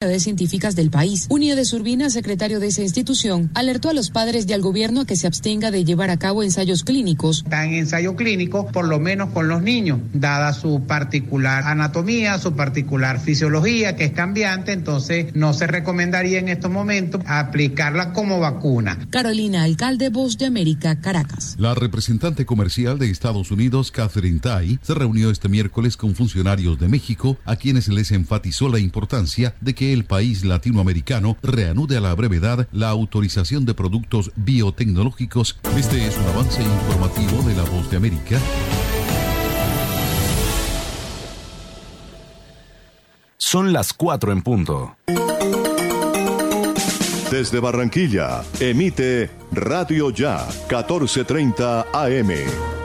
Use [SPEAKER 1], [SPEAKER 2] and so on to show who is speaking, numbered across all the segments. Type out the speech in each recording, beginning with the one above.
[SPEAKER 1] científicas del país. Unio de Urbina, secretario de esa institución, alertó a los padres y al gobierno a que se abstenga de llevar a cabo ensayos clínicos.
[SPEAKER 2] Están en ensayo clínico, por lo menos con los niños, dada su particular anatomía, su particular fisiología, que es cambiante, entonces no se recomendaría en estos momentos aplicarla como vacuna.
[SPEAKER 1] Carolina, alcalde Voz de América, Caracas.
[SPEAKER 3] La representante comercial de Estados Unidos, Catherine Tai, se reunió este miércoles con funcionarios de México, a quienes les enfatizó la importancia de que el país latinoamericano reanude a la brevedad la autorización de productos biotecnológicos. Este es un avance informativo de la Voz de América.
[SPEAKER 4] Son las 4 en punto.
[SPEAKER 5] Desde Barranquilla, emite Radio Ya 1430 AM,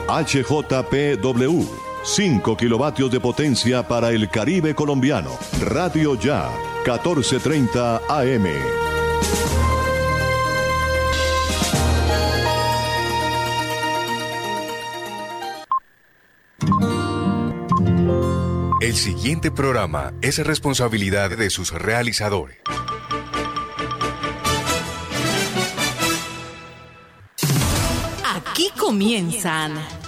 [SPEAKER 5] HJPW, 5 kilovatios de potencia para el Caribe colombiano. Radio Ya 1430 AM.
[SPEAKER 4] El siguiente programa es responsabilidad de sus realizadores.
[SPEAKER 6] Aquí comienzan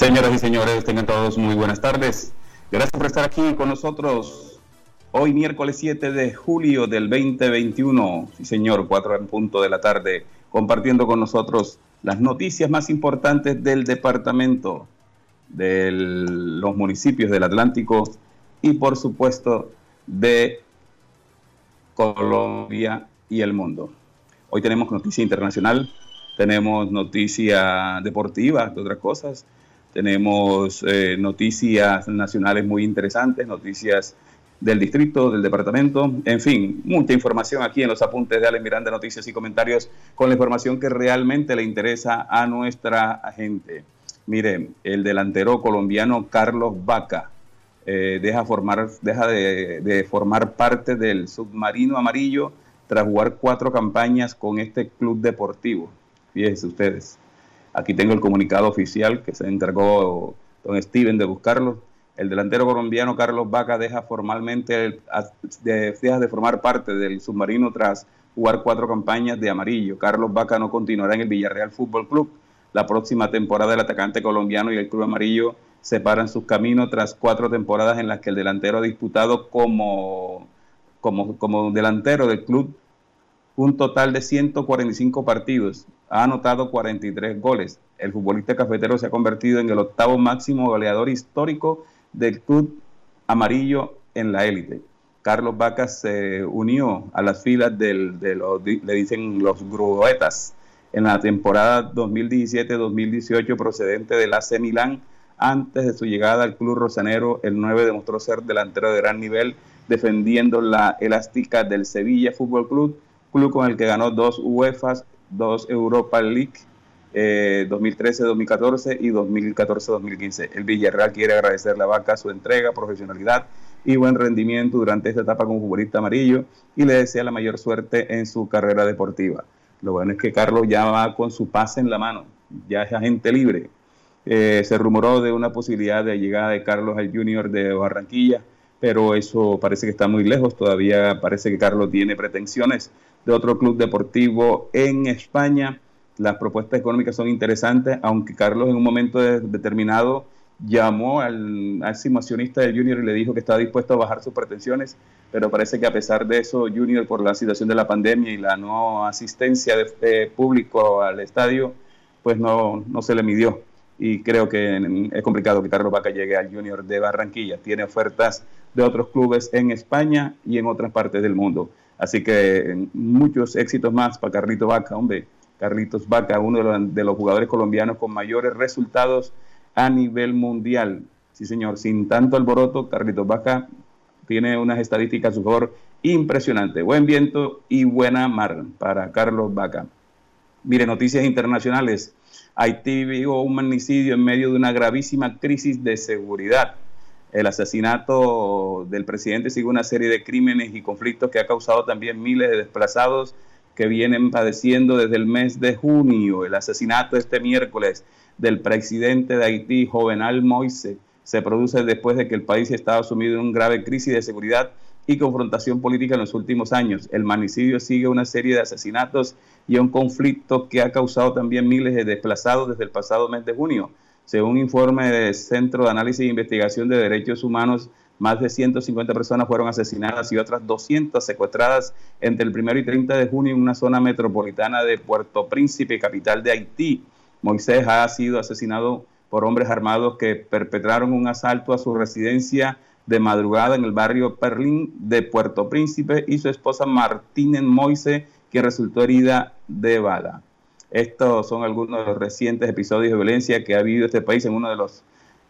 [SPEAKER 7] Señoras y señores, tengan todos muy buenas tardes. Gracias por estar aquí con nosotros hoy miércoles 7 de julio del 2021. Sí, señor, 4 en punto de la tarde, compartiendo con nosotros las noticias más importantes del departamento, de los municipios del Atlántico y por supuesto de Colombia y el mundo. Hoy tenemos noticia internacional, tenemos noticia deportiva, de otras cosas tenemos eh, noticias nacionales muy interesantes, noticias del distrito, del departamento, en fin, mucha información aquí en los apuntes de Ale Miranda, noticias y comentarios con la información que realmente le interesa a nuestra gente. Mire, el delantero colombiano Carlos Vaca eh, deja, formar, deja de, de formar parte del submarino amarillo tras jugar cuatro campañas con este club deportivo. Fíjense ustedes. Aquí tengo el comunicado oficial que se encargó don Steven de buscarlo. El delantero colombiano Carlos Vaca deja formalmente de, deja de formar parte del submarino tras jugar cuatro campañas de amarillo. Carlos Vaca no continuará en el Villarreal Fútbol Club. La próxima temporada el atacante colombiano y el club amarillo separan sus caminos tras cuatro temporadas en las que el delantero ha disputado como, como, como delantero del club un total de 145 partidos, ha anotado 43 goles. El futbolista cafetero se ha convertido en el octavo máximo goleador histórico del club amarillo en la élite. Carlos Vacas se unió a las filas del, de los, le dicen los gruetas, en la temporada 2017-2018 procedente del AC Milán. Antes de su llegada al club rosanero, el 9 demostró ser delantero de gran nivel, defendiendo la elástica del Sevilla Fútbol Club, club con el que ganó dos UEFAs dos Europa League 2013-2014 eh, y 2014-2015. El Villarreal quiere agradecer la vaca su entrega, profesionalidad y buen rendimiento durante esta etapa como futbolista amarillo y le desea la mayor suerte en su carrera deportiva. Lo bueno es que Carlos ya va con su pase en la mano, ya es agente libre. Eh, se rumoró de una posibilidad de llegada de Carlos al Junior de Barranquilla, pero eso parece que está muy lejos. Todavía parece que Carlos tiene pretensiones de otro club deportivo en España. Las propuestas económicas son interesantes, aunque Carlos en un momento determinado llamó al máximo accionista del Junior y le dijo que estaba dispuesto a bajar sus pretensiones, pero parece que a pesar de eso, Junior, por la situación de la pandemia y la no asistencia de, público al estadio, pues no, no se le midió. Y creo que es complicado que Carlos Vaca llegue al Junior de Barranquilla. Tiene ofertas de otros clubes en España y en otras partes del mundo. Así que muchos éxitos más para Carlitos Vaca, hombre. Carlitos Vaca, uno de los, jugadores colombianos con mayores resultados a nivel mundial. Sí, señor, sin tanto alboroto, Carlitos Vaca, tiene unas estadísticas a su favor impresionantes. Buen viento y buena mar para Carlos Vaca. Mire, noticias internacionales. Haití vivió un magnicidio en medio de una gravísima crisis de seguridad. El asesinato del presidente sigue una serie de crímenes y conflictos que ha causado también miles de desplazados que vienen padeciendo desde el mes de junio. El asesinato este miércoles del presidente de Haití, Jovenal Moise, se produce después de que el país estaba sumido en una grave crisis de seguridad y confrontación política en los últimos años. El manicidio sigue una serie de asesinatos y un conflicto que ha causado también miles de desplazados desde el pasado mes de junio. Según informe del Centro de Análisis e Investigación de Derechos Humanos, más de 150 personas fueron asesinadas y otras 200 secuestradas entre el 1 y 30 de junio en una zona metropolitana de Puerto Príncipe, capital de Haití. Moisés ha sido asesinado por hombres armados que perpetraron un asalto a su residencia de madrugada en el barrio Perlín de Puerto Príncipe y su esposa Martínez Moise, que resultó herida de bala. Estos son algunos de los recientes episodios de violencia que ha habido este país en uno de los,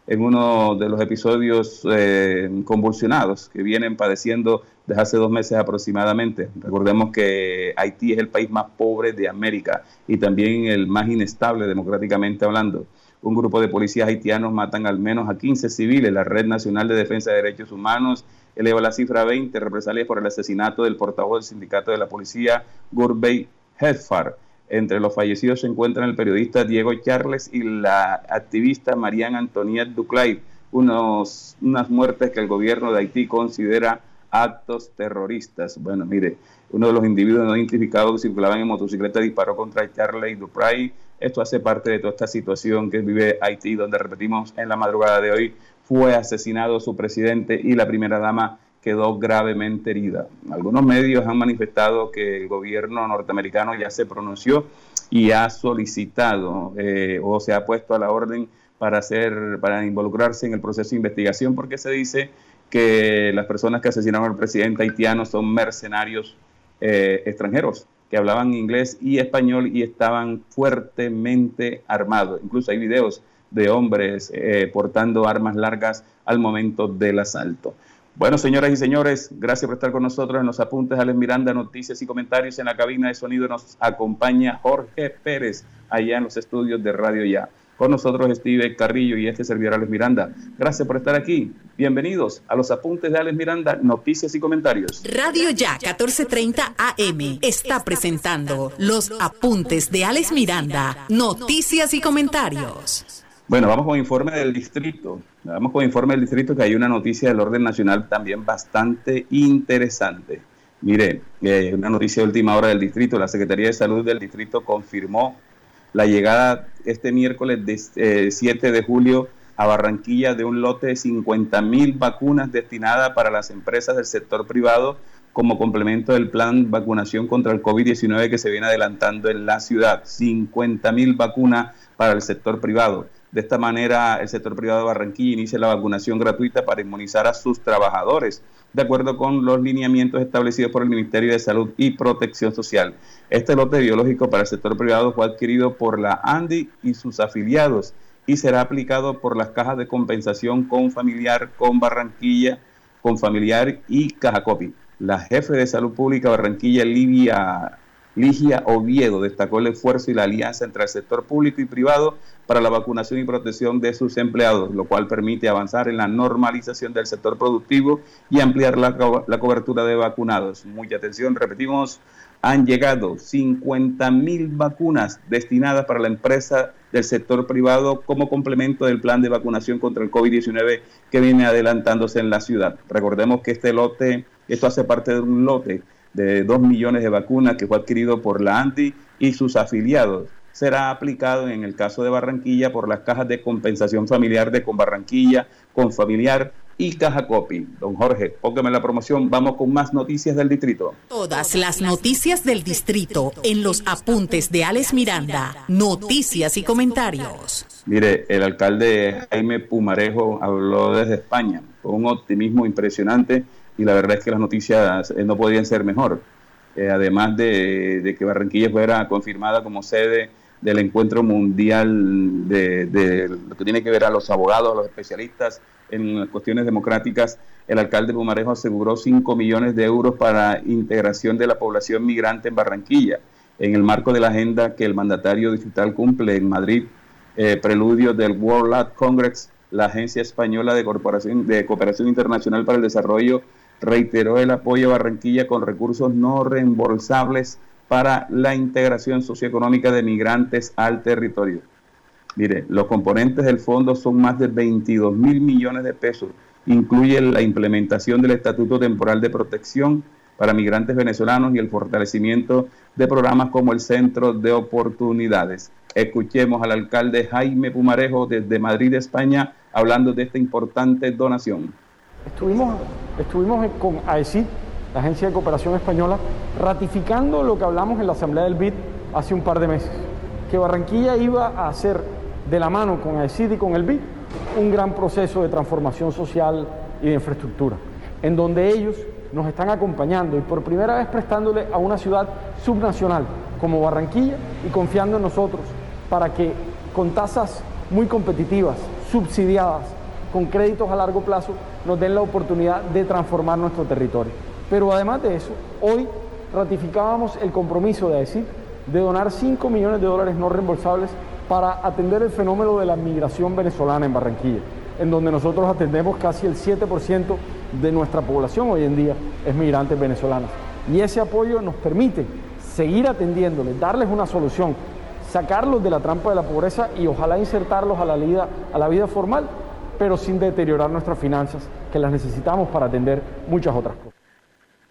[SPEAKER 7] en uno de los episodios eh, convulsionados que vienen padeciendo desde hace dos meses aproximadamente. Recordemos que Haití es el país más pobre de América y también el más inestable democráticamente hablando un grupo de policías haitianos matan al menos a 15 civiles. La Red Nacional de Defensa de Derechos Humanos eleva la cifra a 20 represalias por el asesinato del portavoz del sindicato de la policía, Gurbey Hedfar. Entre los fallecidos se encuentran el periodista Diego Charles y la activista Marianne Antoniette Duclay, unos, unas muertes que el gobierno de Haití considera actos terroristas. Bueno, mire, uno de los individuos no identificados que circulaban en motocicleta disparó contra Charles Dupray esto hace parte de toda esta situación que vive Haití, donde repetimos en la madrugada de hoy, fue asesinado su presidente y la primera dama quedó gravemente herida. Algunos medios han manifestado que el gobierno norteamericano ya se pronunció y ha solicitado eh, o se ha puesto a la orden para hacer, para involucrarse en el proceso de investigación, porque se dice que las personas que asesinaron al presidente haitiano son mercenarios eh, extranjeros que hablaban inglés y español y estaban fuertemente armados. Incluso hay videos de hombres eh, portando armas largas al momento del asalto. Bueno, señoras y señores, gracias por estar con nosotros en los apuntes. Alex Miranda, noticias y comentarios en la cabina de sonido. Nos acompaña Jorge Pérez allá en los estudios de Radio Ya. Con nosotros Steve Carrillo y este servidor Alex Miranda. Gracias por estar aquí. Bienvenidos a los apuntes de Alex Miranda, noticias y comentarios.
[SPEAKER 6] Radio Ya 1430 AM está presentando los apuntes de Alex Miranda, noticias y comentarios.
[SPEAKER 7] Bueno, vamos con informe del distrito. Vamos con informe del distrito que hay una noticia del orden nacional también bastante interesante. Mire, eh, una noticia de última hora del distrito. La Secretaría de Salud del distrito confirmó la llegada este miércoles de, 7 eh, de julio a Barranquilla de un lote de 50 mil vacunas destinadas para las empresas del sector privado como complemento del plan vacunación contra el COVID-19 que se viene adelantando en la ciudad. 50 mil vacunas para el sector privado. De esta manera, el sector privado de Barranquilla inicia la vacunación gratuita para inmunizar a sus trabajadores, de acuerdo con los lineamientos establecidos por el Ministerio de Salud y Protección Social. Este lote biológico para el sector privado fue adquirido por la ANDI y sus afiliados y será aplicado por las cajas de compensación con familiar, con Barranquilla, con familiar y Cajacopi. La jefe de salud pública Barranquilla, Livia Ligia Oviedo destacó el esfuerzo y la alianza entre el sector público y privado para la vacunación y protección de sus empleados, lo cual permite avanzar en la normalización del sector productivo y ampliar la, cobertura de vacunados. Mucha atención, repetimos, han llegado 50 mil vacunas destinadas para la empresa del sector privado como complemento del plan de vacunación contra el COVID-19 que viene adelantándose en la ciudad. Recordemos que este lote, esto hace parte de un lote de 2 millones de vacunas que fue adquirido por la ANTI y sus afiliados. Será aplicado en el caso de Barranquilla por las cajas de compensación familiar de Con Barranquilla, Con Familiar y Caja Copi. Don Jorge, póngame la promoción. Vamos con más noticias del distrito.
[SPEAKER 6] Todas las noticias del distrito en los apuntes de Alex Miranda. Noticias y comentarios.
[SPEAKER 7] Mire, el alcalde Jaime Pumarejo habló desde España con un optimismo impresionante y la verdad es que las noticias eh, no podían ser mejor. Eh, además de, que Barranquilla fuera confirmada como sede del encuentro mundial de, lo que tiene que ver a los abogados, a los especialistas en cuestiones democráticas, el alcalde Pumarejo aseguró 5 millones de euros para integración de la población migrante en Barranquilla, en el marco de la agenda que el mandatario digital cumple en Madrid, eh, preludio del World Art Congress, la Agencia Española de, Corporación, de Cooperación Internacional para el Desarrollo reiteró el apoyo a Barranquilla con recursos no reembolsables para la integración socioeconómica de migrantes al territorio. Mire, los componentes del fondo son más de 22 mil millones de pesos. Incluye la implementación del Estatuto Temporal de Protección para migrantes venezolanos y el fortalecimiento de programas como el Centro de Oportunidades. Escuchemos al alcalde Jaime Pumarejo desde Madrid, España, hablando de esta importante donación.
[SPEAKER 8] Estuvimos, estuvimos con AECI, la Agencia de Cooperación Española, ratificando lo que hablamos en la Asamblea del BID hace un par de meses, que Barranquilla iba a hacer de la mano con AECID y con el BID un gran proceso de transformación social y de infraestructura, en donde ellos nos están acompañando y por primera vez prestándole a una ciudad subnacional como Barranquilla y confiando en nosotros para que con tasas muy competitivas, subsidiadas, con créditos a largo plazo, nos den la oportunidad de transformar nuestro territorio. Pero además de eso, hoy ratificábamos el compromiso de decir de donar 5 millones de dólares no reembolsables para atender el fenómeno de la migración venezolana en Barranquilla, en donde nosotros atendemos casi el 7% de nuestra población hoy en día es migrantes venezolanos. Y ese apoyo nos permite seguir atendiéndoles, darles una solución, sacarlos de la trampa de la pobreza y ojalá insertarlos a la vida, a la vida formal pero sin deteriorar nuestras finanzas, que las necesitamos para atender muchas otras cosas.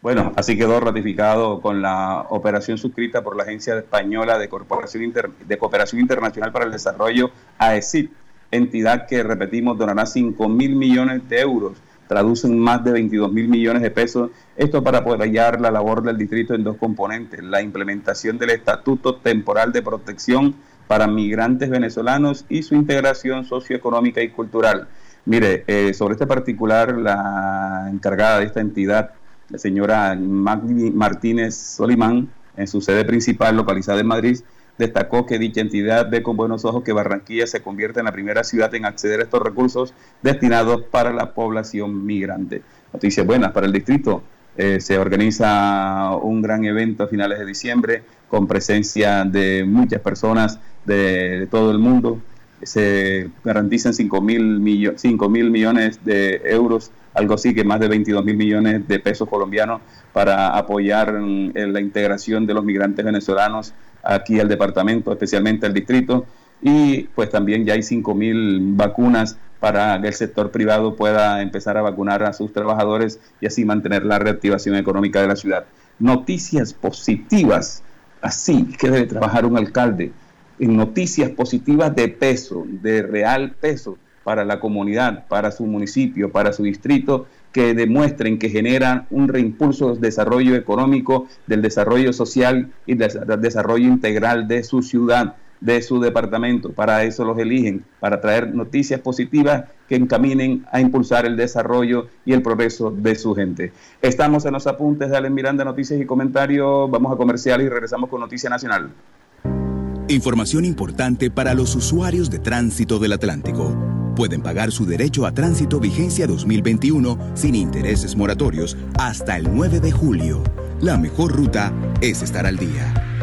[SPEAKER 7] Bueno, así quedó ratificado con la operación suscrita por la Agencia Española de, Corporación de Cooperación Internacional para el Desarrollo, AECID, entidad que, repetimos, donará 5 mil millones de euros, traducen más de 22 mil millones de pesos, esto para apoyar la labor del distrito en dos componentes, la implementación del Estatuto Temporal de Protección para migrantes venezolanos y su integración socioeconómica y cultural. Mire, eh, sobre este particular, la encargada de esta entidad, la señora Magdi Martínez Solimán, en su sede principal localizada en Madrid, destacó que dicha entidad ve con buenos ojos que Barranquilla se convierte en la primera ciudad en acceder a estos recursos destinados para la población migrante. Noticias buenas para el distrito. Eh, se organiza un gran evento a finales de diciembre con presencia de muchas personas de, todo el mundo. Se garantizan 5 mil millones de euros, algo así que más de 22 mil millones de pesos colombianos para apoyar en, la integración de los migrantes venezolanos aquí al departamento, especialmente al distrito. Y pues también ya hay 5 mil vacunas para que el sector privado pueda empezar a vacunar a sus trabajadores y así mantener la reactivación económica de la ciudad. Noticias positivas así que debe trabajar un alcalde en noticias positivas de peso, de real peso para la comunidad, para su municipio, para su distrito, que demuestren que generan un reimpulso del desarrollo económico, del desarrollo social y del desarrollo integral de su ciudad de su departamento. Para eso los eligen, para traer noticias positivas que encaminen a impulsar el desarrollo y el progreso de su gente. Estamos en los apuntes de Alen Miranda, noticias y comentarios. Vamos a comercial y regresamos con Noticia Nacional.
[SPEAKER 9] Información importante para los usuarios de tránsito del Atlántico. Pueden pagar su derecho a tránsito vigencia 2021 sin intereses moratorios hasta el 9 de julio. La mejor ruta es estar al día.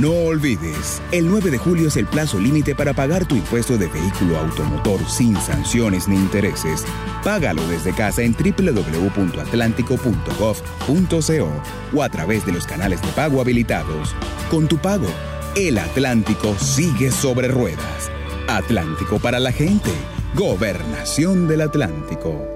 [SPEAKER 9] No olvides, el 9 de julio es el plazo límite para pagar tu impuesto de vehículo automotor sin sanciones ni intereses. Págalo desde casa en www.atlántico.gov.co o a través de los canales de pago habilitados. Con tu pago, el Atlántico sigue sobre ruedas. Atlántico para la gente. Gobernación del Atlántico.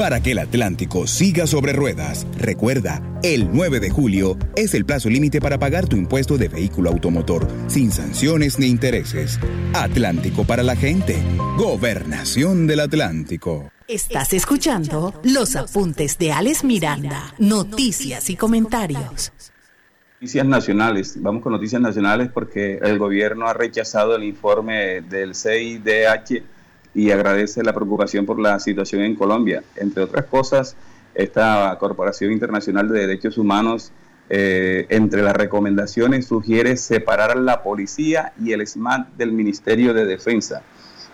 [SPEAKER 9] Para que el Atlántico siga sobre ruedas, recuerda, el 9 de julio es el plazo límite para pagar tu impuesto de vehículo automotor, sin sanciones ni intereses. Atlántico para la gente. Gobernación del Atlántico.
[SPEAKER 6] Estás escuchando los apuntes de Alex Miranda, noticias y comentarios.
[SPEAKER 7] Noticias nacionales. Vamos con noticias nacionales porque el gobierno ha rechazado el informe del CIDH y agradece la preocupación por la situación en Colombia. Entre otras cosas, esta Corporación Internacional de Derechos Humanos, eh, entre las recomendaciones, sugiere separar a la policía y el SMAT del Ministerio de Defensa.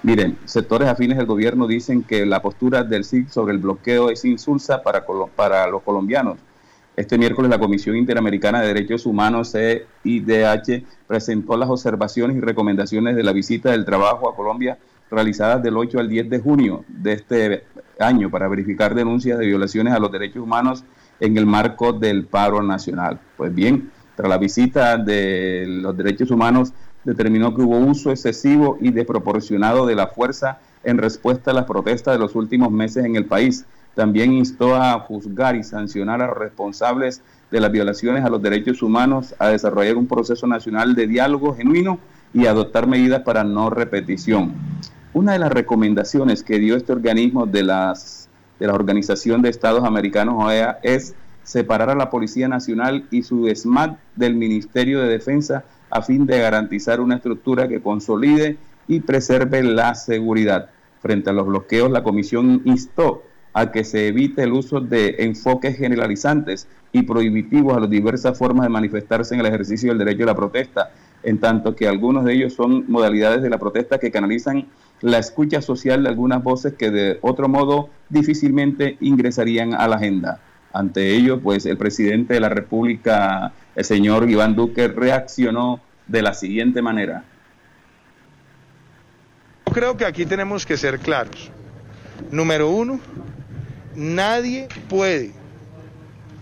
[SPEAKER 7] Miren, sectores afines del gobierno dicen que la postura del SIC sobre el bloqueo es insulsa para, para los colombianos. Este miércoles la Comisión Interamericana de Derechos Humanos, CIDH, presentó las observaciones y recomendaciones de la visita del trabajo a Colombia realizadas del 8 al 10 de junio de este año para verificar denuncias de violaciones a los derechos humanos en el marco del paro nacional. Pues bien, tras la visita de los derechos humanos determinó que hubo uso excesivo y desproporcionado de la fuerza en respuesta a las protestas de los últimos meses en el país. También instó a juzgar y sancionar a los responsables de las violaciones a los derechos humanos a desarrollar un proceso nacional de diálogo genuino y adoptar medidas para no repetición. Una de las recomendaciones que dio este organismo de, las, de la Organización de Estados Americanos, OEA, es separar a la Policía Nacional y su SMAT del Ministerio de Defensa a fin de garantizar una estructura que consolide y preserve la seguridad. Frente a los bloqueos, la Comisión instó a que se evite el uso de enfoques generalizantes y prohibitivos a las diversas formas de manifestarse en el ejercicio del derecho a la protesta, en tanto que algunos de ellos son modalidades de la protesta que canalizan la escucha social de algunas voces que de otro modo difícilmente ingresarían a la agenda. Ante ello, pues el presidente de la República, el señor Iván Duque, reaccionó de la siguiente manera.
[SPEAKER 10] Creo que aquí tenemos que ser claros. Número uno, nadie puede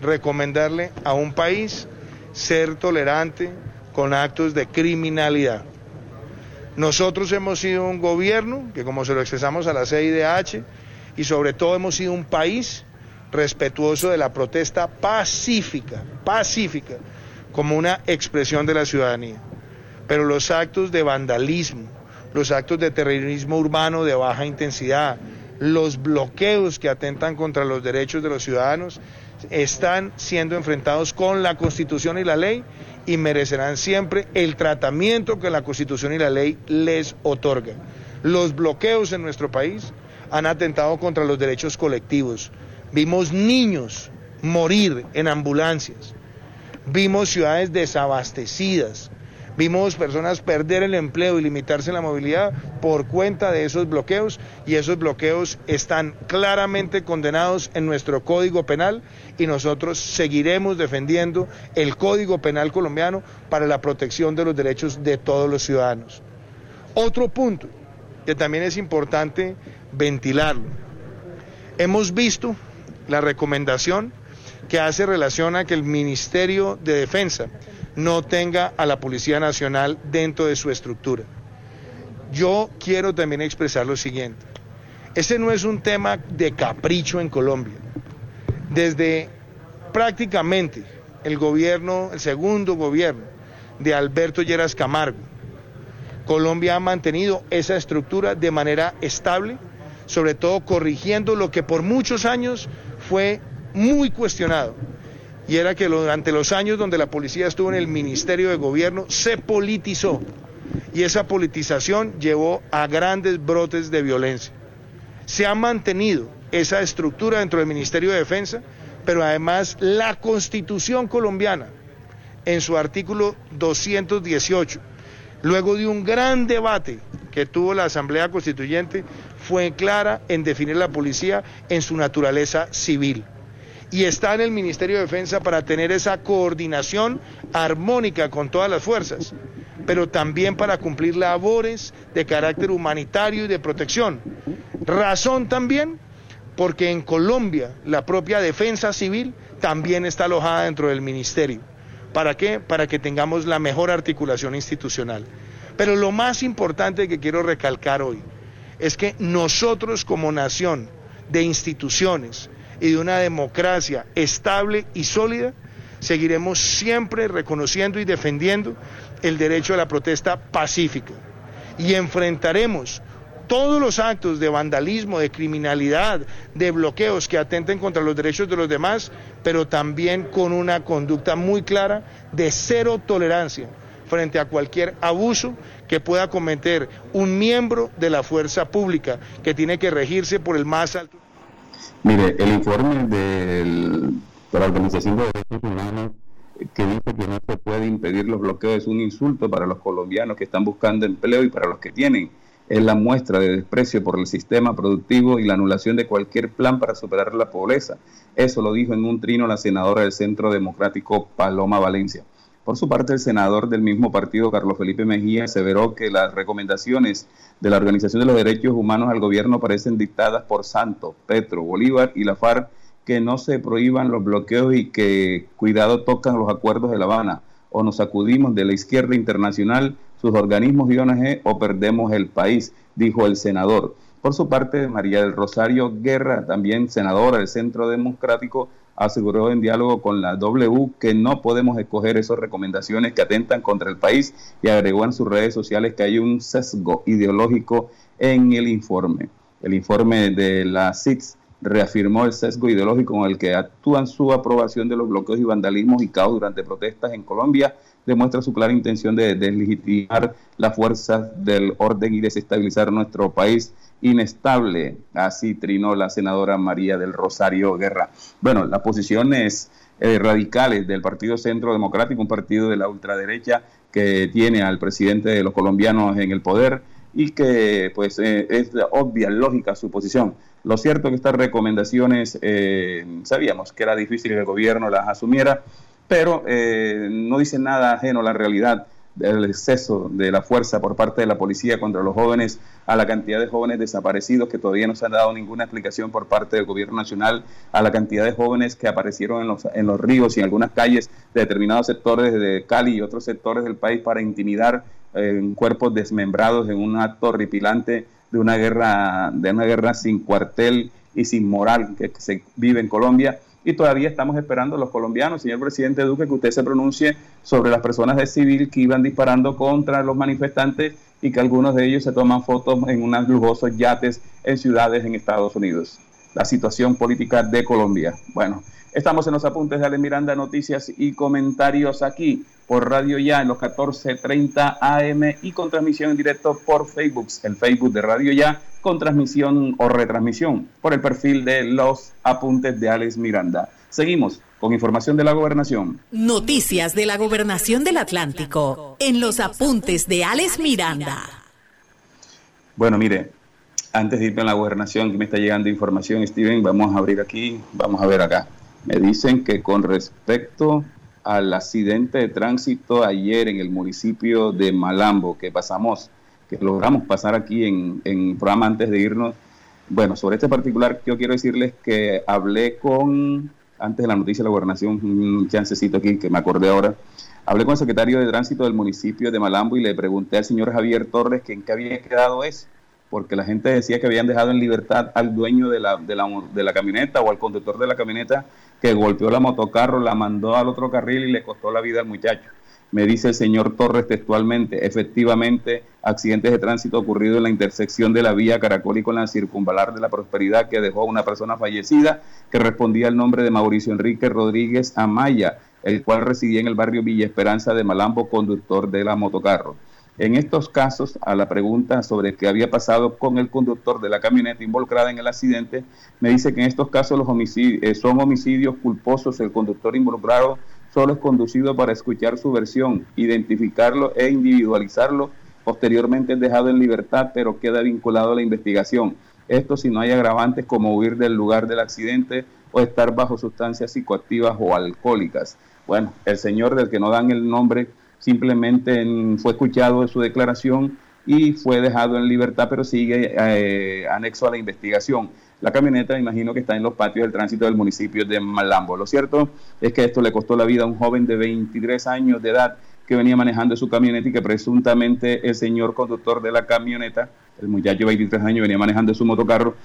[SPEAKER 10] recomendarle a un país ser tolerante con actos de criminalidad. Nosotros hemos sido un gobierno que como se lo expresamos a la CIDH y sobre todo hemos sido un país respetuoso de la protesta pacífica, pacífica, como una expresión de la ciudadanía. Pero los actos de vandalismo, los actos de terrorismo urbano de baja intensidad, los bloqueos que atentan contra los derechos de los ciudadanos, están siendo enfrentados con la Constitución y la ley y merecerán siempre el tratamiento que la Constitución y la ley les otorgan. Los bloqueos en nuestro país han atentado contra los derechos colectivos. Vimos niños morir en ambulancias. Vimos ciudades desabastecidas. Vimos personas perder el empleo y limitarse la movilidad por cuenta de esos bloqueos y esos bloqueos están claramente condenados en nuestro Código Penal y nosotros seguiremos defendiendo el Código Penal colombiano para la protección de los derechos de todos los ciudadanos. Otro punto que también es importante ventilarlo. Hemos visto la recomendación que hace relación a que el Ministerio de Defensa no tenga a la Policía Nacional dentro de su estructura. Yo quiero también expresar lo siguiente. Este no es un tema de capricho en Colombia. Desde prácticamente el gobierno, el segundo gobierno de Alberto Lleras Camargo, Colombia ha mantenido esa estructura de manera estable, sobre todo corrigiendo lo que por muchos años fue muy cuestionado, y era que durante los años donde la policía estuvo en el Ministerio de Gobierno se politizó y esa politización llevó a grandes brotes de violencia. Se ha mantenido esa estructura dentro del Ministerio de Defensa, pero además la Constitución colombiana, en su artículo 218, luego de un gran debate que tuvo la Asamblea Constituyente, fue clara en definir la policía en su naturaleza civil. Y está en el Ministerio de Defensa para tener esa coordinación armónica con todas las fuerzas, pero también para cumplir labores de carácter humanitario y de protección. Razón también porque en Colombia la propia defensa civil también está alojada dentro del ministerio. ¿Para qué? Para que tengamos la mejor articulación institucional. Pero lo más importante que quiero recalcar hoy es que nosotros como nación de instituciones y de una democracia estable y sólida, seguiremos siempre reconociendo y defendiendo el derecho a la protesta pacífica y enfrentaremos todos los actos de vandalismo, de criminalidad, de bloqueos que atenten contra los derechos de los demás, pero también con una conducta muy clara de cero tolerancia frente a cualquier abuso que pueda cometer un miembro de la fuerza pública que tiene que regirse por el más alto.
[SPEAKER 7] Mire, el informe de la Organización de Derechos Humanos que dice que no se puede impedir los bloqueos es un insulto para los colombianos que están buscando empleo y para los que tienen. Es la muestra de desprecio por el sistema productivo y la anulación de cualquier plan para superar la pobreza. Eso lo dijo en un trino la senadora del Centro Democrático Paloma Valencia. Por su parte, el senador del mismo partido, Carlos Felipe Mejía, aseveró que las recomendaciones de la Organización de los Derechos Humanos al gobierno parecen dictadas por Santo, Petro, Bolívar y la FARC, que no se prohíban los bloqueos y que cuidado tocan los acuerdos de La Habana, o nos acudimos de la izquierda internacional, sus organismos y ONG, o perdemos el país, dijo el senador. Por su parte, María del Rosario Guerra, también senadora del Centro Democrático, aseguró en diálogo con la W que no podemos escoger esas recomendaciones que atentan contra el país y agregó en sus redes sociales que hay un sesgo ideológico en el informe. El informe de la CITS reafirmó el sesgo ideológico con el que actúan su aprobación de los bloqueos y vandalismos y caos durante protestas en Colombia, demuestra su clara intención de deslegitimar las fuerzas del orden y desestabilizar nuestro país inestable. Así trinó la senadora María del Rosario Guerra. Bueno, las posiciones eh, radicales del Partido Centro Democrático, un partido de la ultraderecha que tiene al presidente de los colombianos en el poder y que pues eh, es obvia, lógica su posición. Lo cierto es que estas recomendaciones eh, sabíamos que era difícil que el gobierno las asumiera, pero no dicen nada ajeno a la realidad del exceso de la fuerza por parte de la policía contra los jóvenes, a la cantidad de jóvenes desaparecidos que todavía no se han dado ninguna explicación por parte del gobierno nacional, a la cantidad de jóvenes que aparecieron en los, en los ríos y en algunas calles de determinados sectores de Cali y otros sectores del país para intimidar eh, en cuerpos desmembrados en un acto horripilante de una guerra, de una guerra sin cuartel y sin moral que se vive en Colombia y todavía estamos esperando los colombianos, señor presidente Duque, que usted se pronuncie sobre las personas de civil que iban disparando contra los manifestantes y que algunos de ellos se toman fotos en unos lujosos yates en ciudades en Estados Unidos. La situación política de Colombia. Bueno, estamos en los apuntes de Ale Miranda, noticias y comentarios aquí por Radio Ya en los 14:30 AM y con transmisión en directo por Facebook, el Facebook de Radio Ya, con transmisión o retransmisión por el perfil de los apuntes de Alex Miranda. Seguimos con información de la gobernación.
[SPEAKER 6] Noticias de la gobernación del Atlántico en los apuntes de Alex Miranda.
[SPEAKER 7] Bueno, mire, antes de irme a la gobernación, que me está llegando información, Steven, vamos a abrir aquí, vamos a ver acá. Me dicen que con respecto al accidente de tránsito ayer en el municipio de Malambo, que pasamos, que logramos pasar aquí en, programa antes de irnos. Bueno, sobre este particular yo quiero decirles que hablé con, antes de la noticia de la gobernación, un chancecito aquí que me acordé ahora, hablé con el secretario de tránsito del municipio de Malambo y le pregunté al señor Javier Torres que en qué había quedado eso porque la gente decía que habían dejado en libertad al dueño de la, de la, de la camioneta o al conductor de la camioneta que golpeó la motocarro, la mandó al otro carril y le costó la vida al muchacho. Me dice el señor Torres textualmente, efectivamente, accidentes de tránsito ocurrido en la intersección de la vía Caracol y con la circunvalar de la Prosperidad que dejó a una persona fallecida que respondía al nombre de Mauricio Enrique Rodríguez Amaya, el cual residía en el barrio Villa Esperanza de Malambo, conductor de la motocarro. En estos casos, a la pregunta sobre qué había pasado con el conductor de la camioneta involucrada en el accidente, me dice que en estos casos los homicidios, eh, son homicidios culposos. El conductor involucrado solo es conducido para escuchar su versión, identificarlo e individualizarlo. Posteriormente es dejado en libertad, pero queda vinculado a la investigación. Esto si no hay agravantes como huir del lugar del accidente o estar bajo sustancias psicoactivas o alcohólicas. Bueno, el señor del que no dan el nombre simplemente fue escuchado en su declaración y fue dejado en libertad, pero sigue eh, anexo a la investigación. La camioneta, imagino que está en los patios del tránsito del municipio de Malambo. Lo cierto es que esto le costó la vida a un joven de 23 años de edad que venía manejando su camioneta y que presuntamente el señor conductor de la camioneta, el muchacho de 23 años venía manejando su motocarro,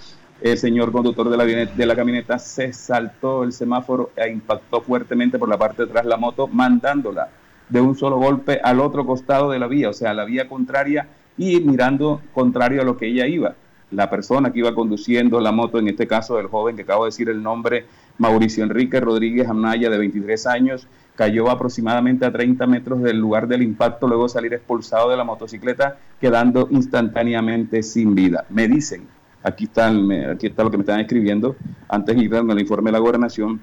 [SPEAKER 7] el señor conductor de la, de la camioneta se saltó el semáforo e impactó fuertemente por la parte de atrás la moto, mandándola de un solo golpe al otro costado de la vía, o sea, a la vía contraria y mirando contrario a lo que ella iba. La persona que iba conduciendo la moto, en este caso el joven que acabo de decir el nombre, Mauricio Enrique Rodríguez Amnaya, de 23 años, cayó aproximadamente a 30 metros del lugar del impacto, luego de salir expulsado de la motocicleta, quedando instantáneamente sin vida. Me dicen, aquí está, aquí está lo que me están escribiendo, antes de ir dando el informe de la gobernación,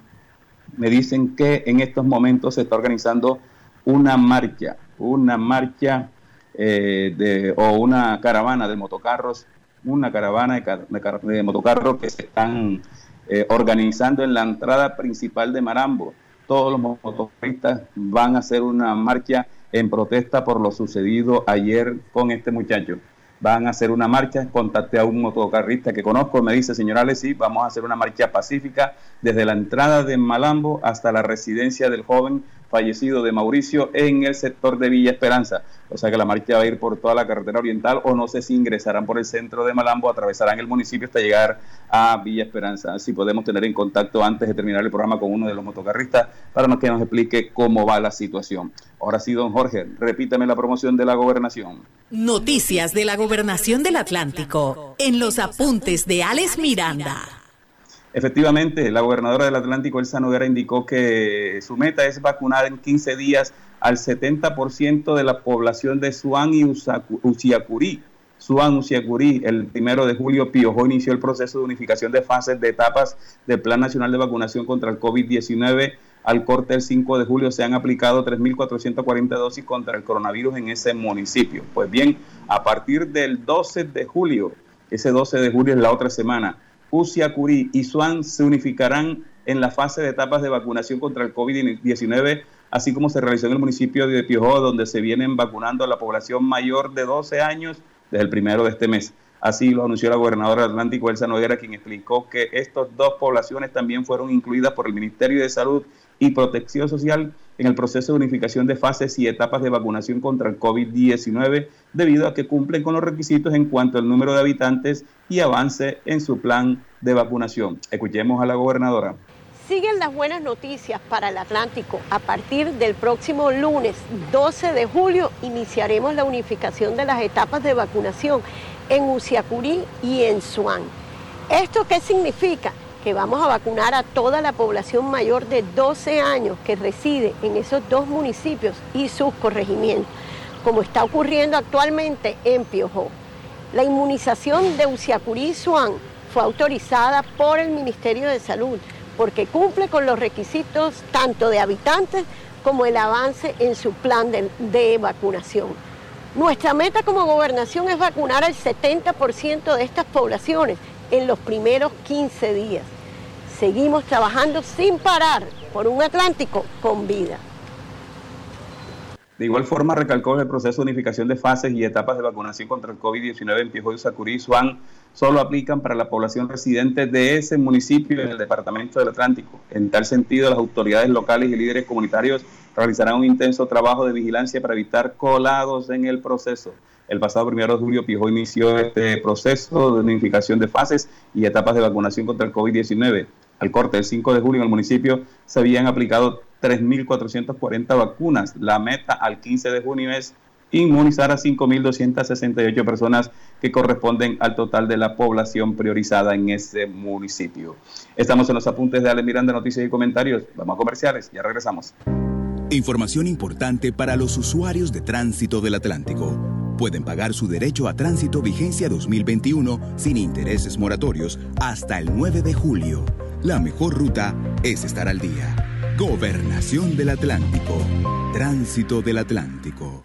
[SPEAKER 7] me dicen que en estos momentos se está organizando una marcha, una marcha eh, de, o una caravana de motocarros, una caravana de, motocarros que se están eh, organizando en la entrada principal de Marambo. Todos los motoristas van a hacer una marcha en protesta por lo sucedido ayer con este muchacho. Van a hacer una marcha, contacté a un motocarrista que conozco, me dice, señor sí, vamos a hacer una marcha pacífica desde la entrada de Malambo hasta la residencia del joven fallecido de Mauricio en el sector de Villa Esperanza. O sea que la marcha va a ir por toda la carretera oriental o no sé si ingresarán por el centro de Malambo, atravesarán el municipio hasta llegar a Villa Esperanza. Así podemos tener en contacto antes de terminar el programa con uno de los motocarristas para que nos explique cómo va la situación. Ahora sí, don Jorge, repítame la promoción de la gobernación.
[SPEAKER 6] Noticias de la gobernación del Atlántico en los apuntes de Alex Miranda.
[SPEAKER 7] Efectivamente, la gobernadora del Atlántico, Elsa Noguera, indicó que su meta es vacunar en 15 días al 70% de la población de Suán y Uciacurí. Suán, Uciacurí, el primero de julio, Piojó inició el proceso de unificación de fases de etapas del Plan Nacional de Vacunación contra el COVID-19. Al corte del 5 de julio se han aplicado 3.440 dosis contra el coronavirus en ese municipio. Pues bien, a partir del 12 de julio, ese 12 de julio es la otra semana, Curí y Swan se unificarán en la fase de etapas de vacunación contra el COVID-19, así como se realizó en el municipio de Piojó, donde se vienen vacunando a la población mayor de 12 años desde el primero de este mes. Así lo anunció la gobernadora Atlántico, Elsa Noguera, quien explicó que estas dos poblaciones también fueron incluidas por el Ministerio de Salud y Protección Social en el proceso de unificación de fases y etapas de vacunación contra el COVID-19, debido a que cumplen con los requisitos en cuanto al número de habitantes y avance en su plan de vacunación. Escuchemos a la gobernadora.
[SPEAKER 11] Siguen las buenas noticias para el Atlántico. A partir del próximo lunes 12 de julio iniciaremos la unificación de las etapas de vacunación en Uciacurí y en Suán. ¿Esto qué significa? Que vamos a vacunar a toda la población mayor de 12 años que reside en esos dos municipios y sus corregimientos, como está ocurriendo actualmente en Piojó. La inmunización de Uciacurí y Suán fue autorizada por el Ministerio de Salud porque cumple con los requisitos tanto de habitantes como el avance en su plan de, de vacunación. Nuestra meta como gobernación es vacunar al 70% de estas poblaciones en los primeros 15 días seguimos trabajando sin parar por un Atlántico con vida.
[SPEAKER 7] De igual forma, recalcó que el proceso de unificación de fases y etapas de vacunación contra el COVID-19 en Pijo y Sacurí y Suán solo aplican para la población residente de ese municipio en el departamento del Atlántico. En tal sentido, las autoridades locales y líderes comunitarios realizarán un intenso trabajo de vigilancia para evitar colados en el proceso. El pasado primero de julio, Pijo inició este proceso de unificación de fases y etapas de vacunación contra el COVID-19. Al corte del 5 de julio en el municipio se habían aplicado 3.440 vacunas. La meta al 15 de junio es inmunizar a 5.268 personas que corresponden al total de la población priorizada en ese municipio. Estamos en los apuntes de Ale Miranda, noticias y comentarios. Vamos a comerciales, ya regresamos.
[SPEAKER 9] Información importante para los usuarios de tránsito del Atlántico. Pueden pagar su derecho a tránsito vigencia 2021 sin intereses moratorios hasta el 9 de julio. La mejor ruta es estar al día. Gobernación del Atlántico. Tránsito del Atlántico.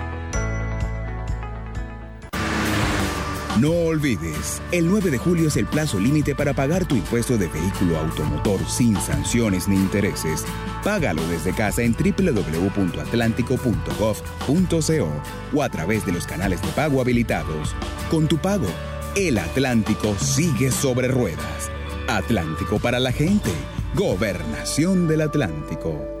[SPEAKER 9] No olvides, el 9 de julio es el plazo límite para pagar tu impuesto de vehículo automotor sin sanciones ni intereses. Págalo desde casa en www.atlántico.gov.co o a través de los canales de pago habilitados. Con tu pago, el Atlántico sigue sobre ruedas. Atlántico para la gente. Gobernación del Atlántico.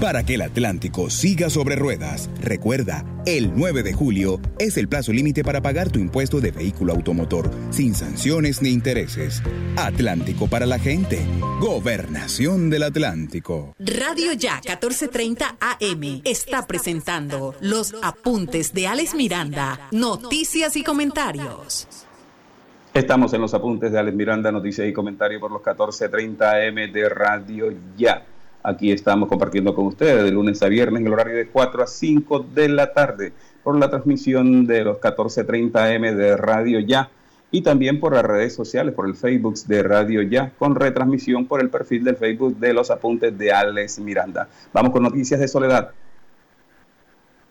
[SPEAKER 9] Para que el Atlántico siga sobre ruedas, recuerda, el 9 de julio es el plazo límite para pagar tu impuesto de vehículo automotor sin sanciones ni intereses. Atlántico para la gente. Gobernación del Atlántico.
[SPEAKER 6] Radio Ya 1430 AM está presentando los apuntes de Alex Miranda, noticias y comentarios.
[SPEAKER 7] Estamos en los apuntes de Alex Miranda, noticias y comentarios por los 1430 AM de Radio Ya. Aquí estamos compartiendo con ustedes de lunes a viernes en el horario de 4 a 5 de la tarde por la transmisión de los 14:30 M de Radio Ya y también por las redes sociales, por el Facebook de Radio Ya, con retransmisión por el perfil del Facebook de los apuntes de Alex Miranda. Vamos con noticias de Soledad.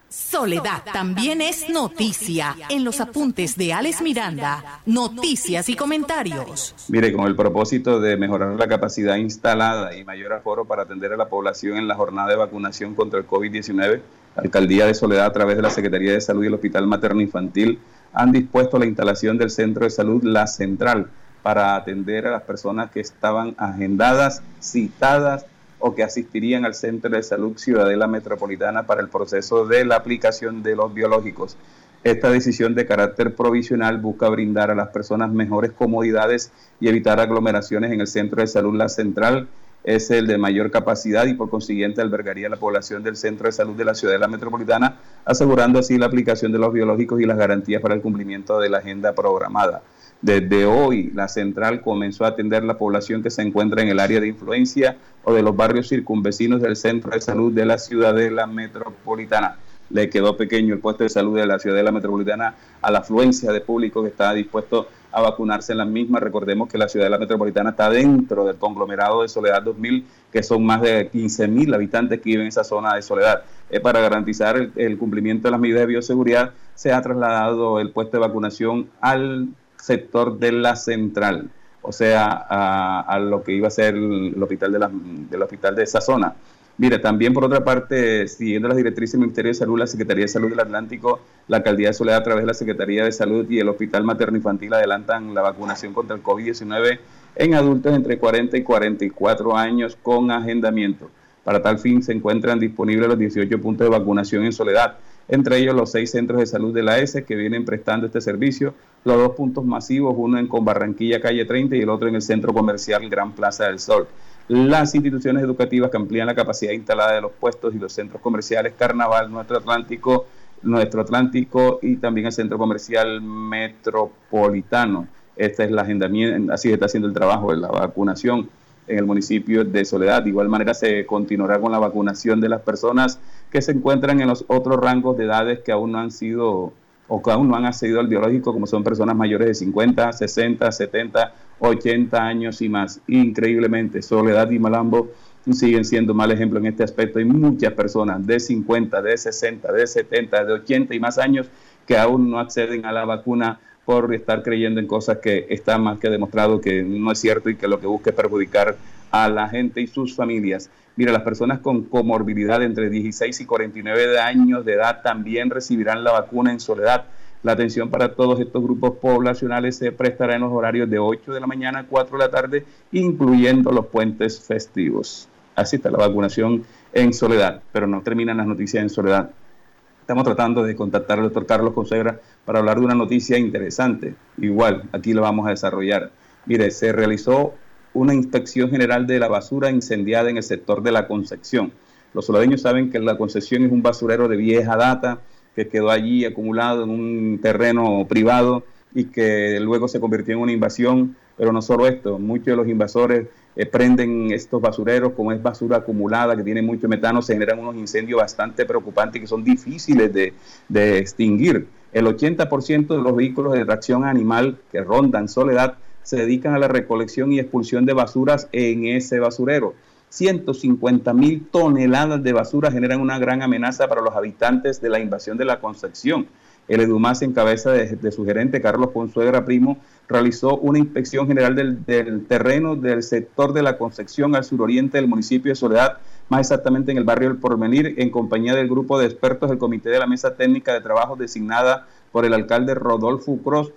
[SPEAKER 6] Soledad también es noticia en los apuntes de Alex Miranda, noticias y comentarios.
[SPEAKER 7] Mire, con el propósito de mejorar la capacidad instalada y mayor aforo para atender a la población en la jornada de vacunación contra el COVID-19, la Alcaldía de Soledad a través de la Secretaría de Salud y el Hospital Materno Infantil han dispuesto la instalación del Centro de Salud La Central para atender a las personas que estaban agendadas, citadas o que asistirían al Centro de Salud Ciudadela Metropolitana para el proceso de la aplicación de los biológicos. Esta decisión de carácter provisional busca brindar a las personas mejores comodidades y evitar aglomeraciones en el Centro de Salud La Central. Es el de mayor capacidad y por consiguiente albergaría la población del Centro de Salud de la Ciudadela Metropolitana, asegurando así la aplicación de los biológicos y las garantías para el cumplimiento de la agenda programada. Desde hoy, la central comenzó a atender la población que se encuentra en el área de influencia o de los barrios circunvecinos del centro de salud de la ciudad de la metropolitana. Le quedó pequeño el puesto de salud de la ciudad de la metropolitana a la afluencia de público que está dispuesto a vacunarse en la misma. Recordemos que la ciudad de la metropolitana está dentro del conglomerado de Soledad 2000, que son más de 15 mil habitantes que viven en esa zona de Soledad. para garantizar el, el cumplimiento de las medidas de bioseguridad, se ha trasladado el puesto de vacunación al sector de la central, o sea, a, lo que iba a ser el, hospital de la, del hospital de esa zona. Mire, también por otra parte, siguiendo las directrices del Ministerio de Salud, la Secretaría de Salud del Atlántico, la Alcaldía de Soledad a través de la Secretaría de Salud y el Hospital Materno Infantil adelantan la vacunación contra el COVID-19 en adultos entre 40 y 44 años con agendamiento. Para tal fin se encuentran disponibles los 18 puntos de vacunación en Soledad entre ellos los seis centros de salud de la ESE que vienen prestando este servicio, los dos puntos masivos, uno en Conbarranquilla, calle 30 y el otro en el centro comercial Gran Plaza del Sol. Las instituciones educativas que amplían la capacidad instalada de los puestos y los centros comerciales Carnaval, Nuestro Atlántico, Nuestro Atlántico y también el centro comercial metropolitano. Esta es la agendamiento, así está haciendo el trabajo de la vacunación en el municipio de Soledad. De igual manera se continuará con la vacunación de las personas que se encuentran en los otros rangos de edades que aún no han sido o que aún no han accedido al biológico, como son personas mayores de 50, 60, 70, 80 años y más. Increíblemente, Soledad y Malambo siguen siendo mal ejemplo en este aspecto. Hay muchas personas de 50, de 60, de 70, de 80 y más años que aún no acceden a la vacuna por estar creyendo en cosas que está más que demostrado que no es cierto y que lo que busca es perjudicar a la gente y sus familias. Mira, las personas con comorbilidad entre 16 y 49 años de edad también recibirán la vacuna en soledad. La atención para todos estos grupos poblacionales se prestará en los horarios de 8 de la mañana a 4 de la tarde, incluyendo los puentes festivos. Así está la vacunación en Soledad, pero no terminan las noticias en Soledad. Estamos tratando de contactar al doctor Carlos Consuegra para hablar de una noticia interesante. Igual, aquí lo vamos a desarrollar. Mire, se realizó una inspección general de la basura incendiada en el sector de la Concepción. Los soledeños saben que la Concepción es un basurero de vieja data que quedó allí acumulado en un terreno privado y que luego se convirtió en una invasión. Pero no solo esto, muchos de los invasores eh, prenden estos basureros, como es basura acumulada, que tiene mucho metano, se generan unos incendios bastante preocupantes que son difíciles de extinguir. El 80% de los vehículos de tracción animal que rondan Soledad se dedican a la recolección y expulsión de basuras en ese basurero. 150 mil toneladas de basura generan una gran amenaza para los habitantes de la invasión de la Concepción. El EDUMAS, en cabeza de, su gerente Carlos Consuegra Primo, realizó una inspección general del, terreno del sector de la Concepción al suroriente del municipio de Soledad, más exactamente en el barrio El Porvenir, en compañía del grupo de expertos del Comité de la Mesa Técnica de Trabajo designada por el alcalde Rodolfo Cross,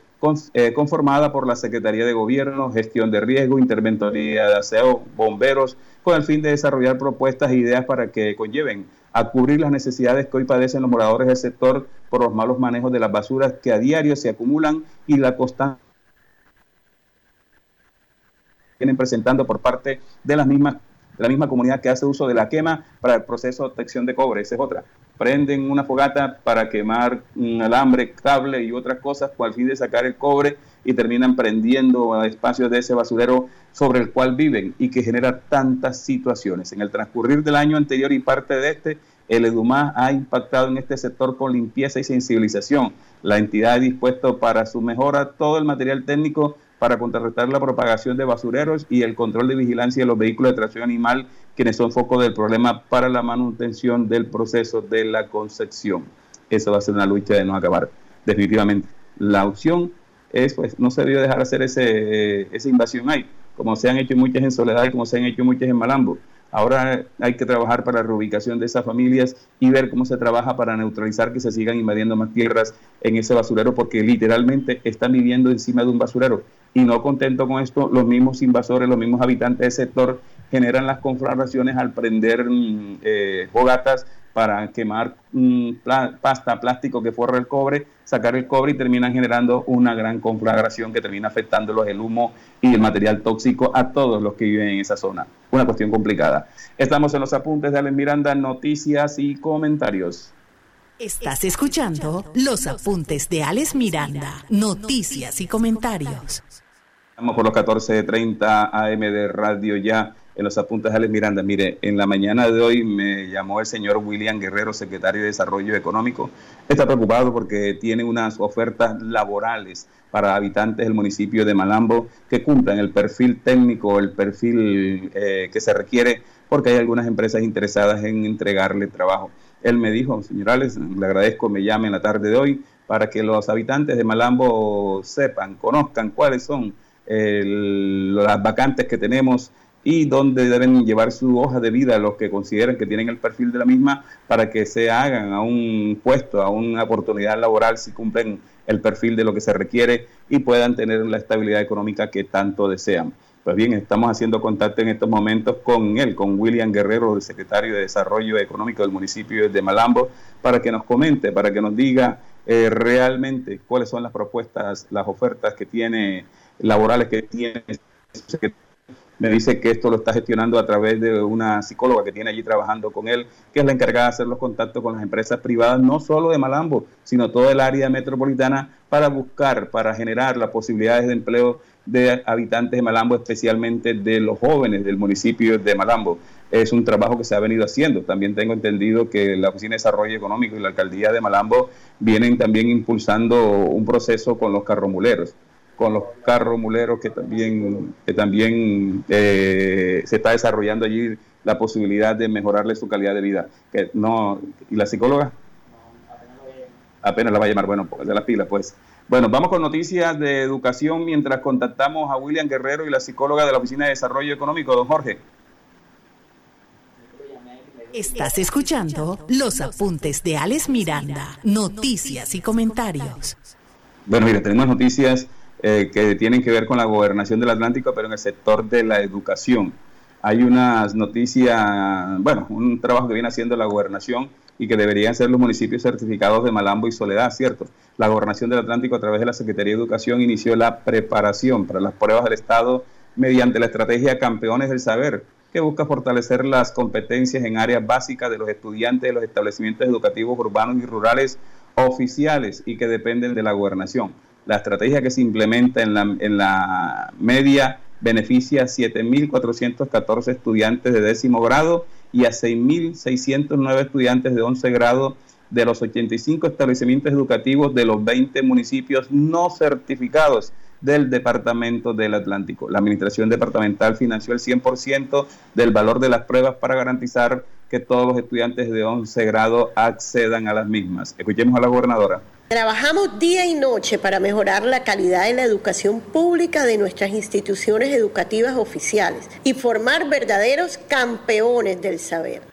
[SPEAKER 7] eh, conformada por la Secretaría de Gobierno, Gestión de Riesgo, Interventoría de Aseo, Bomberos, con el fin de desarrollar propuestas e ideas para que conlleven a cubrir las necesidades que hoy padecen los moradores del sector por los malos manejos de las basuras que a diario se acumulan y la constante vienen presentando por parte de las mismas la misma comunidad que hace uso de la quema para el proceso de obtención de cobre. Esa es otra. Prenden una fogata para quemar un alambre, cable y otras cosas con el fin de sacar el cobre y terminan prendiendo espacios de ese basurero sobre el cual viven y que genera tantas situaciones. En el transcurrir del año anterior y parte de este, el EDUMA ha impactado en este sector con limpieza y sensibilización. La entidad ha dispuesto para su mejora todo el material técnico para contrarrestar la propagación de basureros y el control de vigilancia de los vehículos de tracción animal, quienes son foco del problema para la manutención del proceso de la concepción. Eso va a ser una lucha de no acabar. Definitivamente, la opción es, pues, no se debió dejar hacer ese, esa invasión ahí, como se han hecho muchas en Soledad y como se han hecho muchas en Malambo. Ahora hay que trabajar para la reubicación de esas familias y ver cómo se trabaja para neutralizar que se sigan invadiendo más tierras en ese basurero, porque literalmente están viviendo encima de un basurero. Y no contento con esto, los mismos invasores, los mismos habitantes del sector generan las conflagraciones al prender mm, eh, fogatas para quemar pasta, plástico que forra el cobre, sacar el cobre y terminan generando una gran conflagración que termina afectándolos el humo y el material tóxico a todos los que viven en esa zona. Una cuestión complicada. Estamos en los apuntes de Alex Miranda, noticias y comentarios.
[SPEAKER 6] Estás escuchando los apuntes de Alex Miranda, noticias y comentarios.
[SPEAKER 7] Estamos por los 14.30 AM de Radio Ya en los apuntes de Alex Miranda. Mire, en la mañana de hoy me llamó el señor William Guerrero, secretario de Desarrollo Económico. Está preocupado porque tiene unas ofertas laborales para habitantes del municipio de Malambo que cumplan el perfil técnico, el perfil eh, que se requiere, porque hay algunas empresas interesadas en entregarle trabajo. Él me dijo, señorales, le agradezco, me llame en la tarde de hoy para que los habitantes de Malambo sepan, conozcan cuáles son las vacantes que tenemos y dónde deben llevar su hoja de vida los que consideren que tienen el perfil de la misma para que se hagan a un puesto, a una oportunidad laboral si cumplen el perfil de lo que se requiere y puedan tener la estabilidad económica que tanto desean. Pues bien, estamos haciendo contacto en estos momentos con él, con William Guerrero, el secretario de Desarrollo Económico del municipio de Malambo, para que nos comente, para que nos diga eh, realmente cuáles son las propuestas, las ofertas que tiene, laborales que tiene me dice que esto lo está gestionando a través de una psicóloga que tiene allí trabajando con él, que es la encargada de hacer los contactos con las empresas privadas, no solo de Malambo, sino todo el área metropolitana, para buscar, para generar las posibilidades de empleo de habitantes de Malambo, especialmente de los jóvenes del municipio de Malambo. Es un trabajo que se ha venido haciendo. También tengo entendido que la Oficina de Desarrollo Económico y la Alcaldía de Malambo vienen también impulsando un proceso con los carromuleros con los carros muleros que también, que también eh, se está desarrollando allí la posibilidad de mejorarle su calidad de vida. Que no, ¿Y la psicóloga? Apenas la va a llamar, bueno, pues de la pila, pues. Bueno, vamos con noticias de educación mientras contactamos a William Guerrero y la psicóloga de la Oficina de Desarrollo Económico, don Jorge.
[SPEAKER 6] Estás escuchando los apuntes de Alex Miranda, noticias y comentarios.
[SPEAKER 7] Bueno, mire, tenemos noticias eh, que tienen que ver con la gobernación del Atlántico, pero en el sector de la educación. Hay unas noticias, bueno, un trabajo que viene haciendo la gobernación y que deberían ser los municipios certificados de Malambo y Soledad, ¿cierto? La gobernación del Atlántico a través de la Secretaría de Educación inició la preparación para las pruebas del Estado mediante la estrategia Campeones del Saber, que busca fortalecer las competencias en áreas básicas de los estudiantes de los establecimientos educativos urbanos y rurales oficiales y que dependen de la gobernación. La estrategia que se implementa en la, en la media beneficia a 7.414 estudiantes de décimo grado y a 6.609 estudiantes de 11 grado de los 85 establecimientos educativos de los 20 municipios no certificados del Departamento del Atlántico. La Administración Departamental financió el 100% del valor de las pruebas para garantizar que todos los estudiantes de 11 grado accedan a las mismas. Escuchemos a la gobernadora.
[SPEAKER 11] Trabajamos día y noche para mejorar la calidad de la educación pública de nuestras instituciones educativas oficiales y formar verdaderos campeones del saber.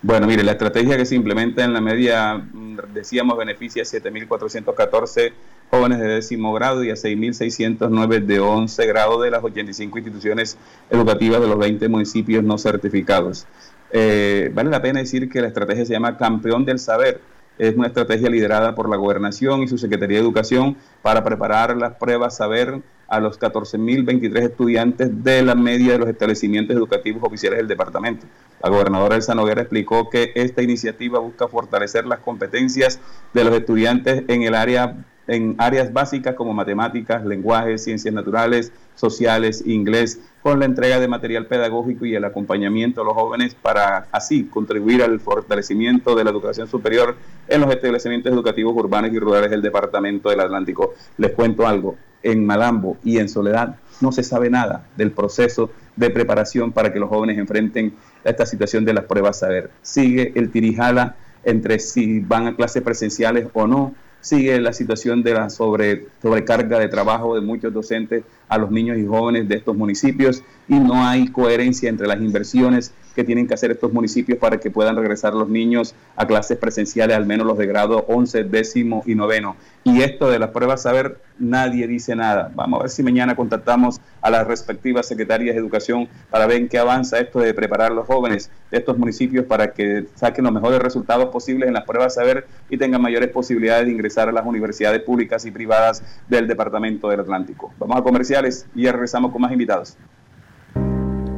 [SPEAKER 7] Bueno, mire, la estrategia que se implementa en la media, mm, decíamos, beneficia a 7.414 jóvenes de décimo grado y a 6.609 de 11 grado de las 85 instituciones educativas de los 20 municipios no certificados. Eh, vale la pena decir que la estrategia se llama Campeón del Saber. Es una estrategia liderada por la Gobernación y su Secretaría de Educación para preparar las pruebas saber a los 14.023 estudiantes de la media de los establecimientos educativos oficiales del departamento. La gobernadora Elsa Noguera explicó que esta iniciativa busca fortalecer las competencias de los estudiantes en el área en áreas básicas como matemáticas, lenguajes, ciencias naturales, sociales, inglés, con la entrega de material pedagógico y el acompañamiento a los jóvenes para así contribuir al fortalecimiento de la educación superior en los establecimientos educativos urbanos y rurales del Departamento del Atlántico. Les cuento algo, en Malambo y en Soledad no se sabe nada del proceso de preparación para que los jóvenes enfrenten esta situación de las pruebas saber. Sigue el tirijala entre si van a clases presenciales o no, sigue la situación de la sobre, sobrecarga de trabajo de muchos docentes a los niños y jóvenes de estos municipios y no hay coherencia entre las inversiones que tienen que hacer estos municipios para que puedan regresar los niños a clases presenciales, al menos los de grado 11, décimo y noveno. Y esto de las pruebas saber, nadie dice nada. Vamos a ver si mañana contactamos a las respectivas secretarias de educación para ver en qué avanza esto de preparar a los jóvenes de estos municipios para que saquen los mejores resultados posibles en las pruebas saber y tengan mayores posibilidades de ingresar a las universidades públicas y privadas del Departamento del Atlántico. Vamos a comerciales y ya regresamos con más invitados.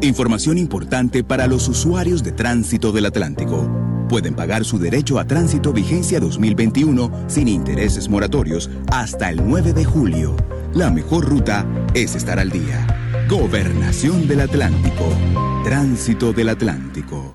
[SPEAKER 9] Información importante para los usuarios de tránsito del Atlántico. Pueden pagar su derecho a tránsito vigencia 2021 sin intereses moratorios hasta el 9 de julio. La mejor ruta es estar al día. Gobernación del Atlántico. Tránsito del Atlántico.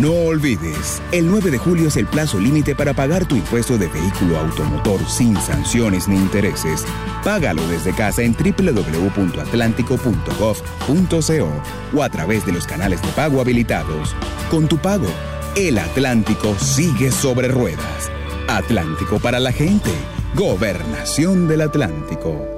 [SPEAKER 9] No olvides, el 9 de julio es el plazo límite para pagar tu impuesto de vehículo automotor sin sanciones ni intereses. Págalo desde casa en www.atlántico.gov.co o a través de los canales de pago habilitados. Con tu pago, el Atlántico sigue sobre ruedas. Atlántico para la gente. Gobernación del Atlántico.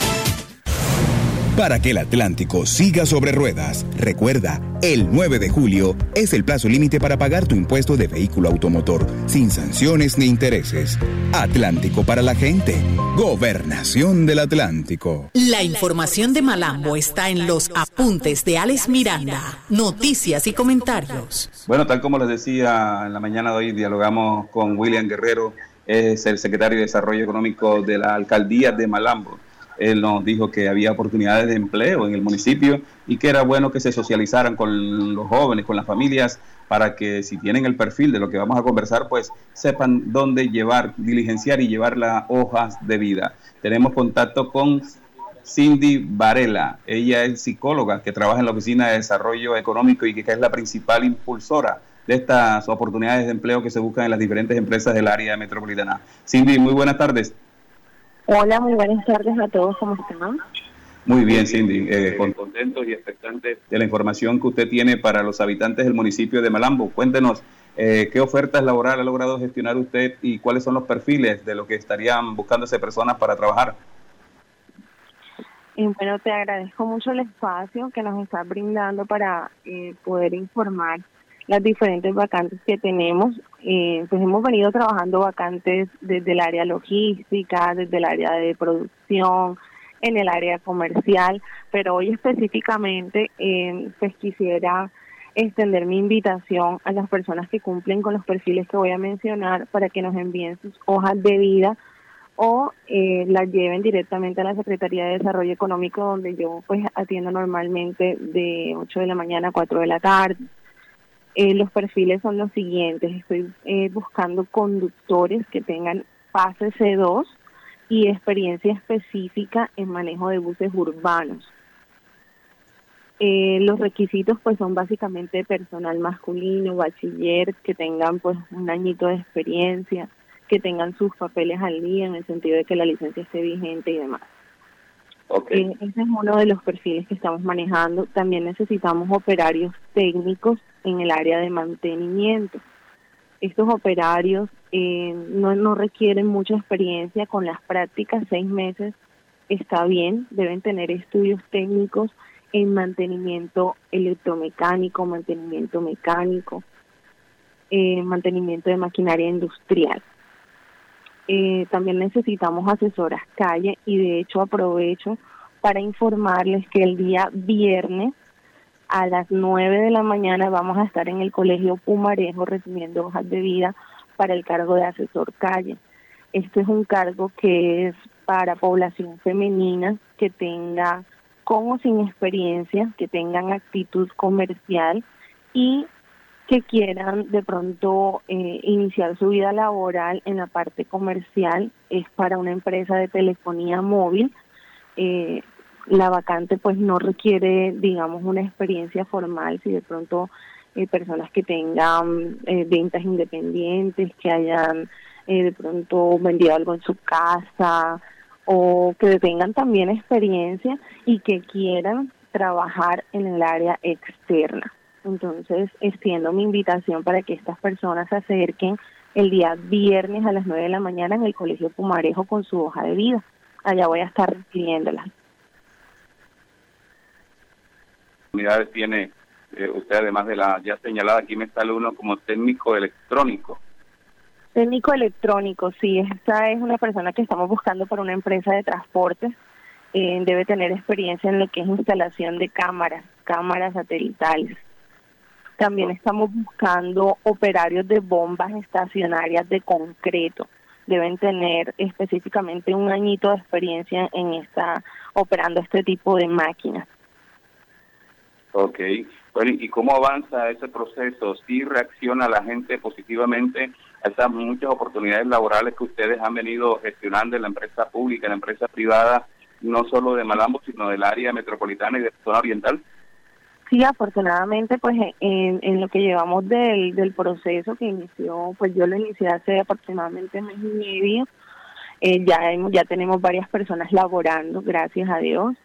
[SPEAKER 9] Para que el Atlántico siga sobre ruedas. Recuerda, el 9 de julio es el plazo límite para pagar tu impuesto de vehículo automotor sin sanciones ni intereses. Atlántico para la gente. Gobernación del Atlántico.
[SPEAKER 6] La información de Malambo está en los apuntes de Alex Miranda. Noticias y comentarios.
[SPEAKER 7] Bueno, tal como les decía en la mañana de hoy, dialogamos con William Guerrero, es el secretario de Desarrollo Económico de la Alcaldía de Malambo. Él nos dijo que había oportunidades de empleo en el municipio y que era bueno que se socializaran con los jóvenes, con las familias, para que si tienen el perfil de lo que vamos a conversar, pues sepan dónde llevar, diligenciar y llevar las hojas de vida. Tenemos contacto con Cindy Varela. Ella es psicóloga que trabaja en la Oficina de Desarrollo Económico y que es la principal impulsora de estas oportunidades de empleo que se buscan en las diferentes empresas del área metropolitana. Cindy, muy buenas tardes.
[SPEAKER 12] Hola, muy buenas tardes a todos, ¿cómo están?
[SPEAKER 7] Muy bien, Cindy, eh, contentos y expectantes de la información que usted tiene para los habitantes del municipio de Malambo. Cuéntenos, eh, ¿qué ofertas laborales ha logrado gestionar usted y cuáles son los perfiles de lo que estarían buscándose personas para trabajar?
[SPEAKER 12] Eh, bueno, te agradezco mucho el espacio que nos está brindando para poder informar las diferentes vacantes que tenemos. Eh, pues hemos venido trabajando vacantes desde el área logística, desde el área de producción, en el área comercial, pero hoy específicamente eh, pues quisiera extender mi invitación a las personas que cumplen con los perfiles que voy a mencionar para que nos envíen sus hojas de vida o eh, las lleven directamente a la Secretaría de Desarrollo Económico donde yo pues atiendo normalmente de 8 de la mañana a 4 de la tarde. Eh, los perfiles son los siguientes. Estoy eh, buscando conductores que tengan fase C2 y experiencia específica en manejo de buses urbanos. Eh, los requisitos pues son básicamente personal masculino, bachiller, que tengan pues un añito de experiencia, que tengan sus papeles al día en el sentido de que la licencia esté vigente y demás. Ese es uno de los perfiles que estamos manejando. También necesitamos operarios técnicos en el área de mantenimiento. Estos operarios eh, no, no requieren mucha experiencia con las prácticas, seis meses está bien, deben tener estudios técnicos en mantenimiento electromecánico, mantenimiento mecánico, eh, mantenimiento de maquinaria industrial. Eh, también necesitamos asesoras calle y de hecho aprovecho para informarles que el día viernes a las 9 de la mañana vamos a estar en el Colegio Pumarejo recibiendo hojas de vida para el cargo de asesor calle. Este es un cargo que es para población femenina que tenga con o sin experiencia, que tengan actitud comercial y que quieran de pronto eh, iniciar su vida laboral en la parte comercial. Es para una empresa de telefonía móvil. Eh, la vacante pues no requiere, digamos, una experiencia formal, si de pronto eh, personas que tengan eh, ventas independientes, que hayan eh, de pronto vendido algo en su casa o que tengan también experiencia y que quieran trabajar en el área externa. Entonces, extiendo mi invitación para que estas personas se acerquen el día viernes a las 9 de la mañana en el Colegio Pumarejo con su hoja de vida. Allá voy a estar recibiéndolas.
[SPEAKER 7] unidades tiene eh, usted, además de la ya señalada, aquí me sale uno como técnico electrónico?
[SPEAKER 12] Técnico electrónico, sí, esta es una persona que estamos buscando para una empresa de transporte. Eh, debe tener experiencia en lo que es instalación de cámaras, cámaras satelitales. También estamos buscando operarios de bombas estacionarias de concreto. Deben tener específicamente un añito de experiencia en esta operando este tipo de máquinas.
[SPEAKER 7] Ok. Bueno, ¿y cómo avanza ese proceso? ¿Sí reacciona la gente positivamente a esas muchas oportunidades laborales que ustedes han venido gestionando en la empresa pública, en la empresa privada, no solo de Malambo, sino del área metropolitana y de la zona oriental?
[SPEAKER 12] Sí, afortunadamente, pues en, en lo que llevamos del, del proceso que inició, pues yo lo inicié hace aproximadamente un mes y medio, eh, ya, ya tenemos varias personas laborando, gracias a Dios.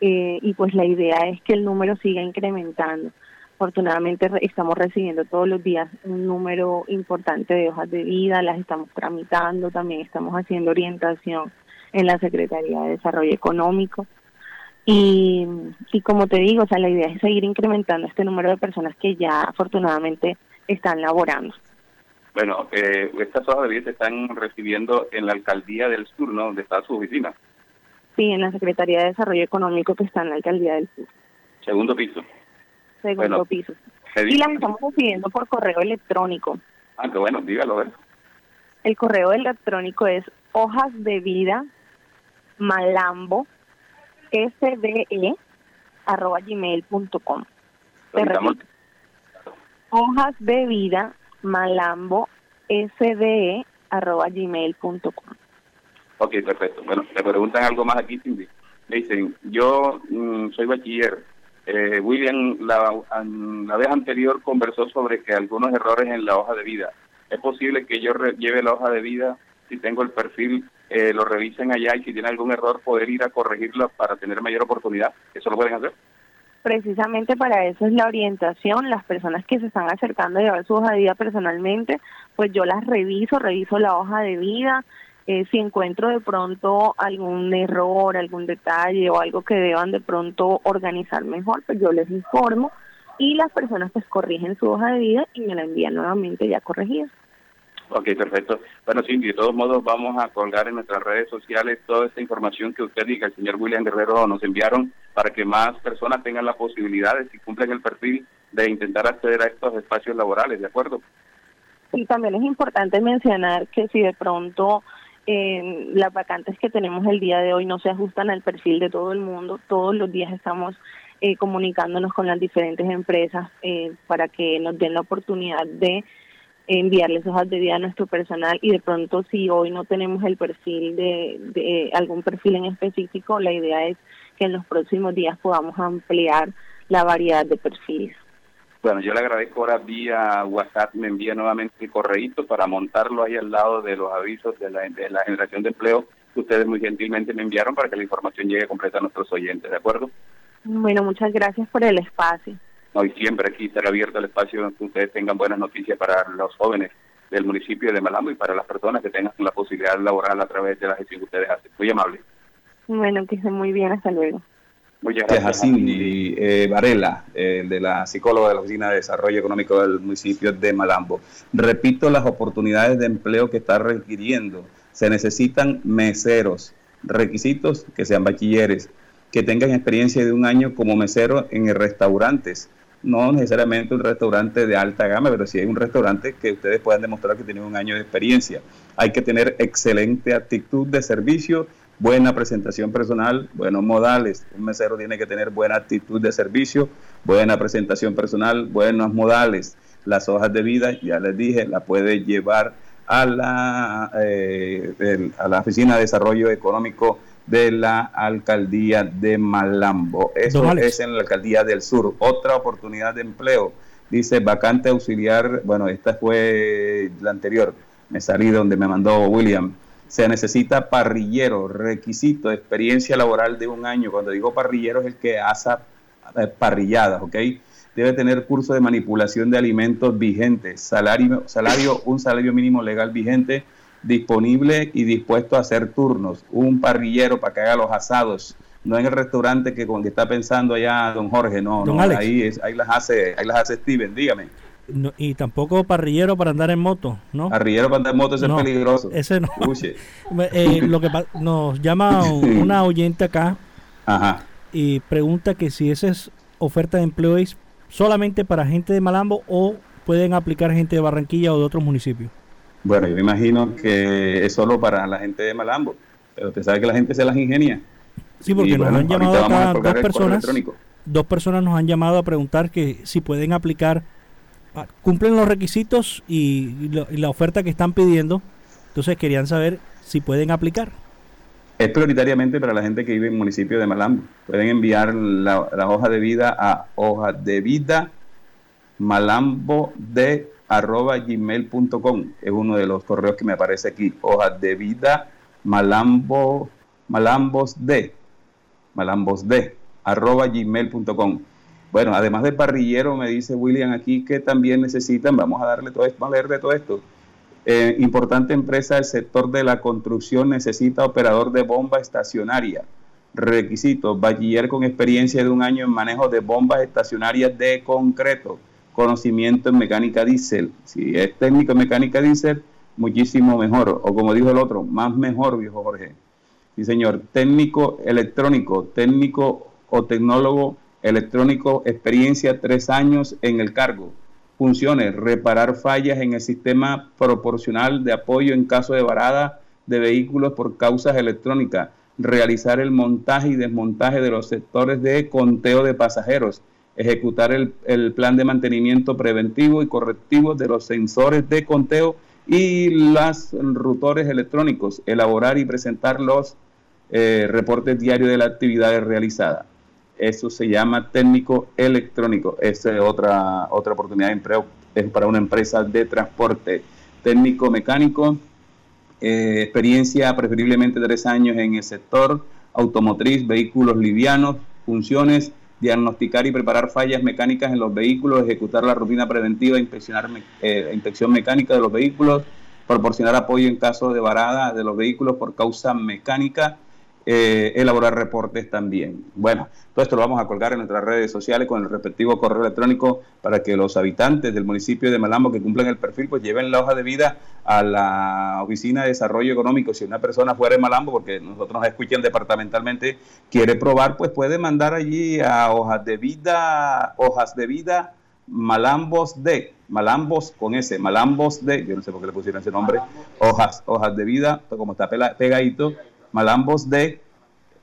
[SPEAKER 12] Eh, y pues la idea es que el número siga incrementando. Afortunadamente estamos recibiendo todos los días un número importante de hojas de vida, las estamos tramitando, también estamos haciendo orientación en la Secretaría de Desarrollo Económico. Y, y como te digo, o sea, la idea es seguir incrementando este número de personas que ya afortunadamente están laborando.
[SPEAKER 7] Bueno, eh, estas hojas de vida se están recibiendo en la alcaldía del sur, ¿no? Donde está su oficina.
[SPEAKER 12] Sí, en la Secretaría de Desarrollo Económico que está en la alcaldía del sur.
[SPEAKER 7] Segundo piso.
[SPEAKER 12] Segundo piso. Y las estamos recibiendo por correo electrónico.
[SPEAKER 7] Ah, qué bueno, dígalo, a ver.
[SPEAKER 12] El correo electrónico es hojas de vida malambo sde arroba gmail.com. Hojas de vida malambo sde arroba gmail.com.
[SPEAKER 7] Ok, perfecto. Bueno, le preguntan algo más aquí, Cindy. Me dicen, yo mm, soy bachiller. Eh, William la, la vez anterior conversó sobre que algunos errores en la hoja de vida. ¿Es posible que yo lleve la hoja de vida si tengo el perfil eh, lo revisen allá y si tiene algún error poder ir a corregirlo para tener mayor oportunidad. ¿Eso lo pueden hacer?
[SPEAKER 12] Precisamente para eso es la orientación. Las personas que se están acercando a llevar su hoja de vida personalmente, pues yo las reviso, reviso la hoja de vida. Eh, si encuentro de pronto algún error, algún detalle o algo que deban de pronto organizar mejor, pues yo les informo y las personas pues corrigen su hoja de vida y me la envían nuevamente ya corregida.
[SPEAKER 7] Ok, perfecto. Bueno, Cindy, de todos modos vamos a colgar en nuestras redes sociales toda esta información que usted y que el señor William Guerrero nos enviaron para que más personas tengan la posibilidad de, si cumplen el perfil, de intentar acceder a estos espacios laborales, ¿de acuerdo?
[SPEAKER 12] Y también es importante mencionar que si de pronto eh, las vacantes que tenemos el día de hoy no se ajustan al perfil de todo el mundo, todos los días estamos eh, comunicándonos con las diferentes empresas eh, para que nos den la oportunidad de enviarles hojas de vida a nuestro personal y de pronto si hoy no tenemos el perfil de, de algún perfil en específico, la idea es que en los próximos días podamos ampliar la variedad de perfiles.
[SPEAKER 7] Bueno, yo le agradezco ahora vía WhatsApp, me envía nuevamente el correíto para montarlo ahí al lado de los avisos de la, de la generación de empleo que ustedes muy gentilmente me enviaron para que la información llegue completa a nuestros oyentes, ¿de acuerdo?
[SPEAKER 12] Bueno, muchas gracias por el espacio.
[SPEAKER 7] Hoy siempre aquí estará abierto el espacio que ustedes tengan buenas noticias para los jóvenes del municipio de Malambo y para las personas que tengan la posibilidad laboral a través de la gestión que ustedes hacen. Muy amable.
[SPEAKER 12] Bueno, que estén muy bien. Hasta luego.
[SPEAKER 7] Muchas gracias. Cindy eh, Varela, eh, de la psicóloga de la Oficina de Desarrollo Económico del municipio de Malambo. Repito las oportunidades de empleo que está requiriendo. Se necesitan meseros, requisitos que sean bachilleres, que tengan experiencia de un año como mesero en restaurantes, no necesariamente un restaurante de alta gama, pero sí hay un restaurante que ustedes puedan demostrar que tienen un año de experiencia. Hay que tener excelente actitud de servicio, buena presentación personal, buenos modales. Un mesero tiene que tener buena actitud de servicio, buena presentación personal, buenos modales. Las hojas de vida, ya les dije, la puede llevar a la, eh, a la Oficina de Desarrollo Económico de la alcaldía de Malambo. Eso es en la alcaldía del sur. Otra oportunidad de empleo. Dice vacante auxiliar. Bueno, esta fue la anterior. Me salí donde me mandó William. Se necesita parrillero, requisito, experiencia laboral de un año. Cuando digo parrillero es el que asa eh, parrilladas, ¿ok? Debe tener curso de manipulación de alimentos vigentes, salario, salario, un salario mínimo legal vigente disponible y dispuesto a hacer turnos, un parrillero para que haga los asados, no en el restaurante que con que está pensando allá don Jorge, no, no ahí es, ahí las hace, ahí las hace Steven, dígame.
[SPEAKER 13] y tampoco parrillero para andar en moto, ¿no?
[SPEAKER 7] Parrillero para andar en moto, ese es peligroso.
[SPEAKER 13] Ese no. Eh, lo que nos llama una oyente acá y pregunta que si esa es oferta de empleo es solamente para gente de Malambo o pueden aplicar gente de Barranquilla o de otros municipios.
[SPEAKER 7] Bueno, yo me imagino que es solo para la gente de Malambo, pero usted sabe que la gente se las ingenia.
[SPEAKER 13] Sí, porque nos han llamado acá dos personas, dos personas nos han llamado a preguntar que si pueden aplicar, ah, cumplen los requisitos y, la oferta que están pidiendo, entonces querían saber si pueden aplicar.
[SPEAKER 7] Es prioritariamente para la gente que vive en el municipio de Malambo. Pueden enviar la, la hoja de vida a hoja de vida malambo de arroba gmail.com es uno de los correos que me aparece aquí. Hojas de vida, malambo, malambos de, malambos de, arroba gmail.com. Bueno, además de parrillero, me dice William aquí que también necesitan, vamos a darle todo esto, a leer de todo esto. Eh, importante empresa del sector de la construcción necesita operador de bomba estacionaria, Requisitos, bachiller con experiencia de un año en manejo de bombas estacionarias de concreto, conocimiento en mecánica diésel. Si es técnico en mecánica diésel, muchísimo mejor. O como dijo el otro, más mejor, viejo Jorge. Sí, señor. Técnico electrónico, técnico o tecnólogo electrónico, experiencia tres años en el cargo. Funciones, reparar fallas en el sistema proporcional de apoyo en caso de varada de vehículos por causas electrónicas realizar el montaje y desmontaje de los sectores de conteo de pasajeros, ejecutar el, plan de mantenimiento preventivo y correctivo de los sensores de conteo y los rutores electrónicos, elaborar y presentar los eh, reportes diarios de las actividades realizadas. Eso se llama técnico electrónico. Esa es otra, otra oportunidad de empleo para una empresa de transporte. Técnico mecánico, eh, experiencia preferiblemente tres años en el sector automotriz, vehículos livianos, funciones, diagnosticar y preparar fallas mecánicas en los vehículos, ejecutar la rutina preventiva, inspeccionar eh, inspección mecánica de los vehículos, proporcionar apoyo en caso de varada de los vehículos por causa mecánica, eh, elaborar reportes también. Bueno, todo esto lo vamos a colgar en nuestras redes sociales con el respectivo correo electrónico para que los habitantes del municipio de Malambo que cumplan el perfil pues lleven la hoja de vida a la Oficina de Desarrollo Económico. Si una persona fuera de Malambo, porque nosotros nos escuchan departamentalmente, quiere probar, pues puede mandar allí a hojas de vida, hojas de vida Malambos de, Malambos con ese, Malambos de, yo no sé por qué le pusieron ese nombre, hojas, hojas de vida, como está pegadito, malambos de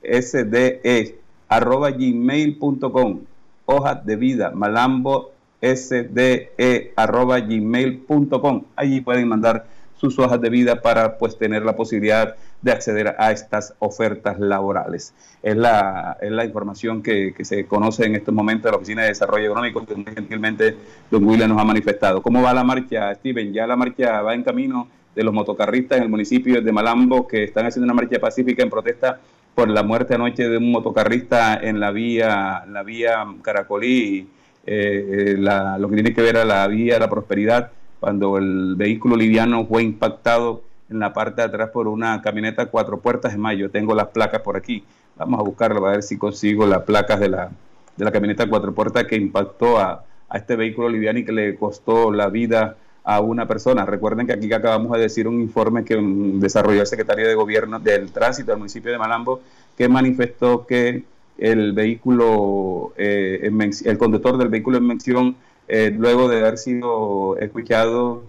[SPEAKER 7] sde arroba gmail.com hojas de vida malambo sde arroba gmail.com allí pueden mandar sus hojas de vida para pues tener la posibilidad de acceder a estas ofertas laborales. Es la, es la información que, que se conoce en estos momentos de la Oficina de Desarrollo Económico que gentilmente don William nos ha manifestado. ¿Cómo va la marcha, Steven? Ya la marcha va en camino de los motocarristas en el municipio de Malambo que están haciendo una marcha pacífica en protesta por la muerte anoche de un motocarrista en la vía, la vía Caracolí, eh, lo que tiene que ver a la vía la prosperidad, cuando el vehículo liviano fue impactado en la parte de atrás por una camioneta cuatro puertas de mayo. Tengo las placas por aquí. Vamos a buscarlo, a ver si consigo las placas de la, de la camioneta cuatro puertas que impactó a, a este vehículo liviano y que le costó la vida a una persona. Recuerden que aquí acabamos de decir un informe que desarrolló el secretario de Gobierno del Tránsito del municipio de Malambo, que manifestó que el vehículo, eh, el conductor del vehículo en mención, eh, luego de haber sido escuchado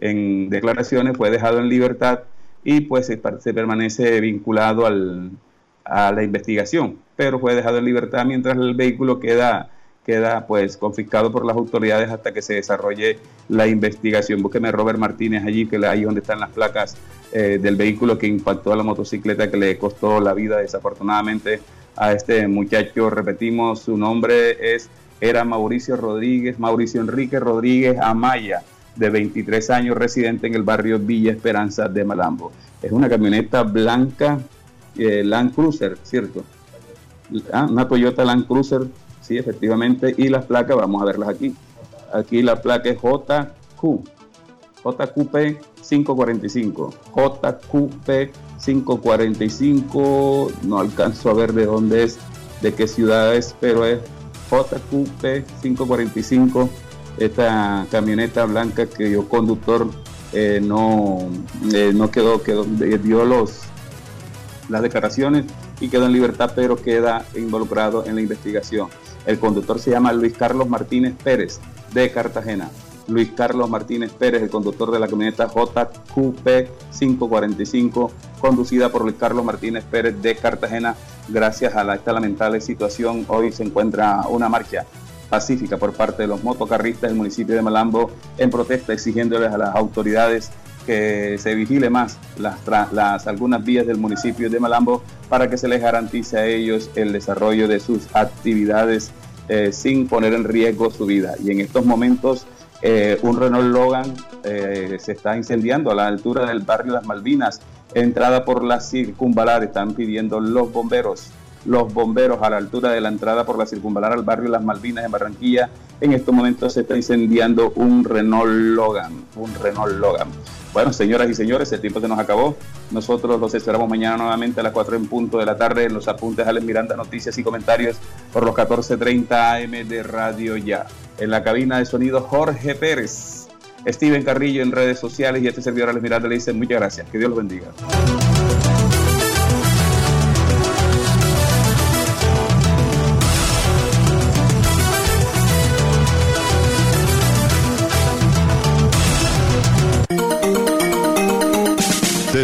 [SPEAKER 7] en declaraciones, fue dejado en libertad y pues se, se permanece vinculado al, a la investigación, pero fue dejado en libertad mientras el vehículo queda queda pues confiscado por las autoridades hasta que se desarrolle la investigación. Búsqueme a Robert Martínez allí, que ahí donde están las placas eh, del vehículo que impactó a la motocicleta que le costó la vida desafortunadamente a este muchacho. Repetimos, su nombre es era Mauricio Rodríguez, Mauricio Enrique Rodríguez Amaya, de 23 años, residente en el barrio Villa Esperanza de Malambo. Es una camioneta blanca eh, Land Cruiser, ¿cierto? Ah, una Toyota Land Cruiser Sí, efectivamente. Y las placas, vamos a verlas aquí. Aquí la placa es JQ. JQP 545. JQP 545. No alcanzo a ver de dónde es, de qué ciudad es, pero es JQP 545. Esta camioneta blanca que yo conductor eh, no, eh, no quedó, quedó, dio los las declaraciones y quedó en libertad, pero queda involucrado en la investigación. El conductor se llama Luis Carlos Martínez Pérez de Cartagena. Luis Carlos Martínez Pérez, el conductor de la camioneta JQP 545, conducida por Luis Carlos Martínez Pérez de Cartagena. Gracias a esta lamentable situación, hoy se encuentra una marcha pacífica por parte de los motocarristas del municipio de Malambo en protesta exigiéndoles a las autoridades que se vigile más las, las, algunas vías del municipio de Malambo para que se les garantice a ellos el desarrollo de sus actividades eh, sin poner en riesgo su vida. Y en estos momentos eh, un Renault Logan eh, se está incendiando a la altura del barrio Las Malvinas, entrada por la circunvalar, están pidiendo los bomberos los bomberos a la altura de la entrada por la circunvalar al barrio Las Malvinas en Barranquilla. En estos momentos se está incendiando un Renault Logan, un Renault Logan. Bueno, señoras y señores, el tiempo se nos acabó. Nosotros los esperamos mañana nuevamente a las 4 en punto de la tarde en los apuntes Alex Miranda, noticias y comentarios por los 14.30 AM de Radio Ya. En la cabina de sonido Jorge Pérez, Steven Carrillo en redes sociales y este servidor Alex Miranda le dice muchas gracias. Que Dios los bendiga.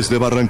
[SPEAKER 5] Desde Barranquilla.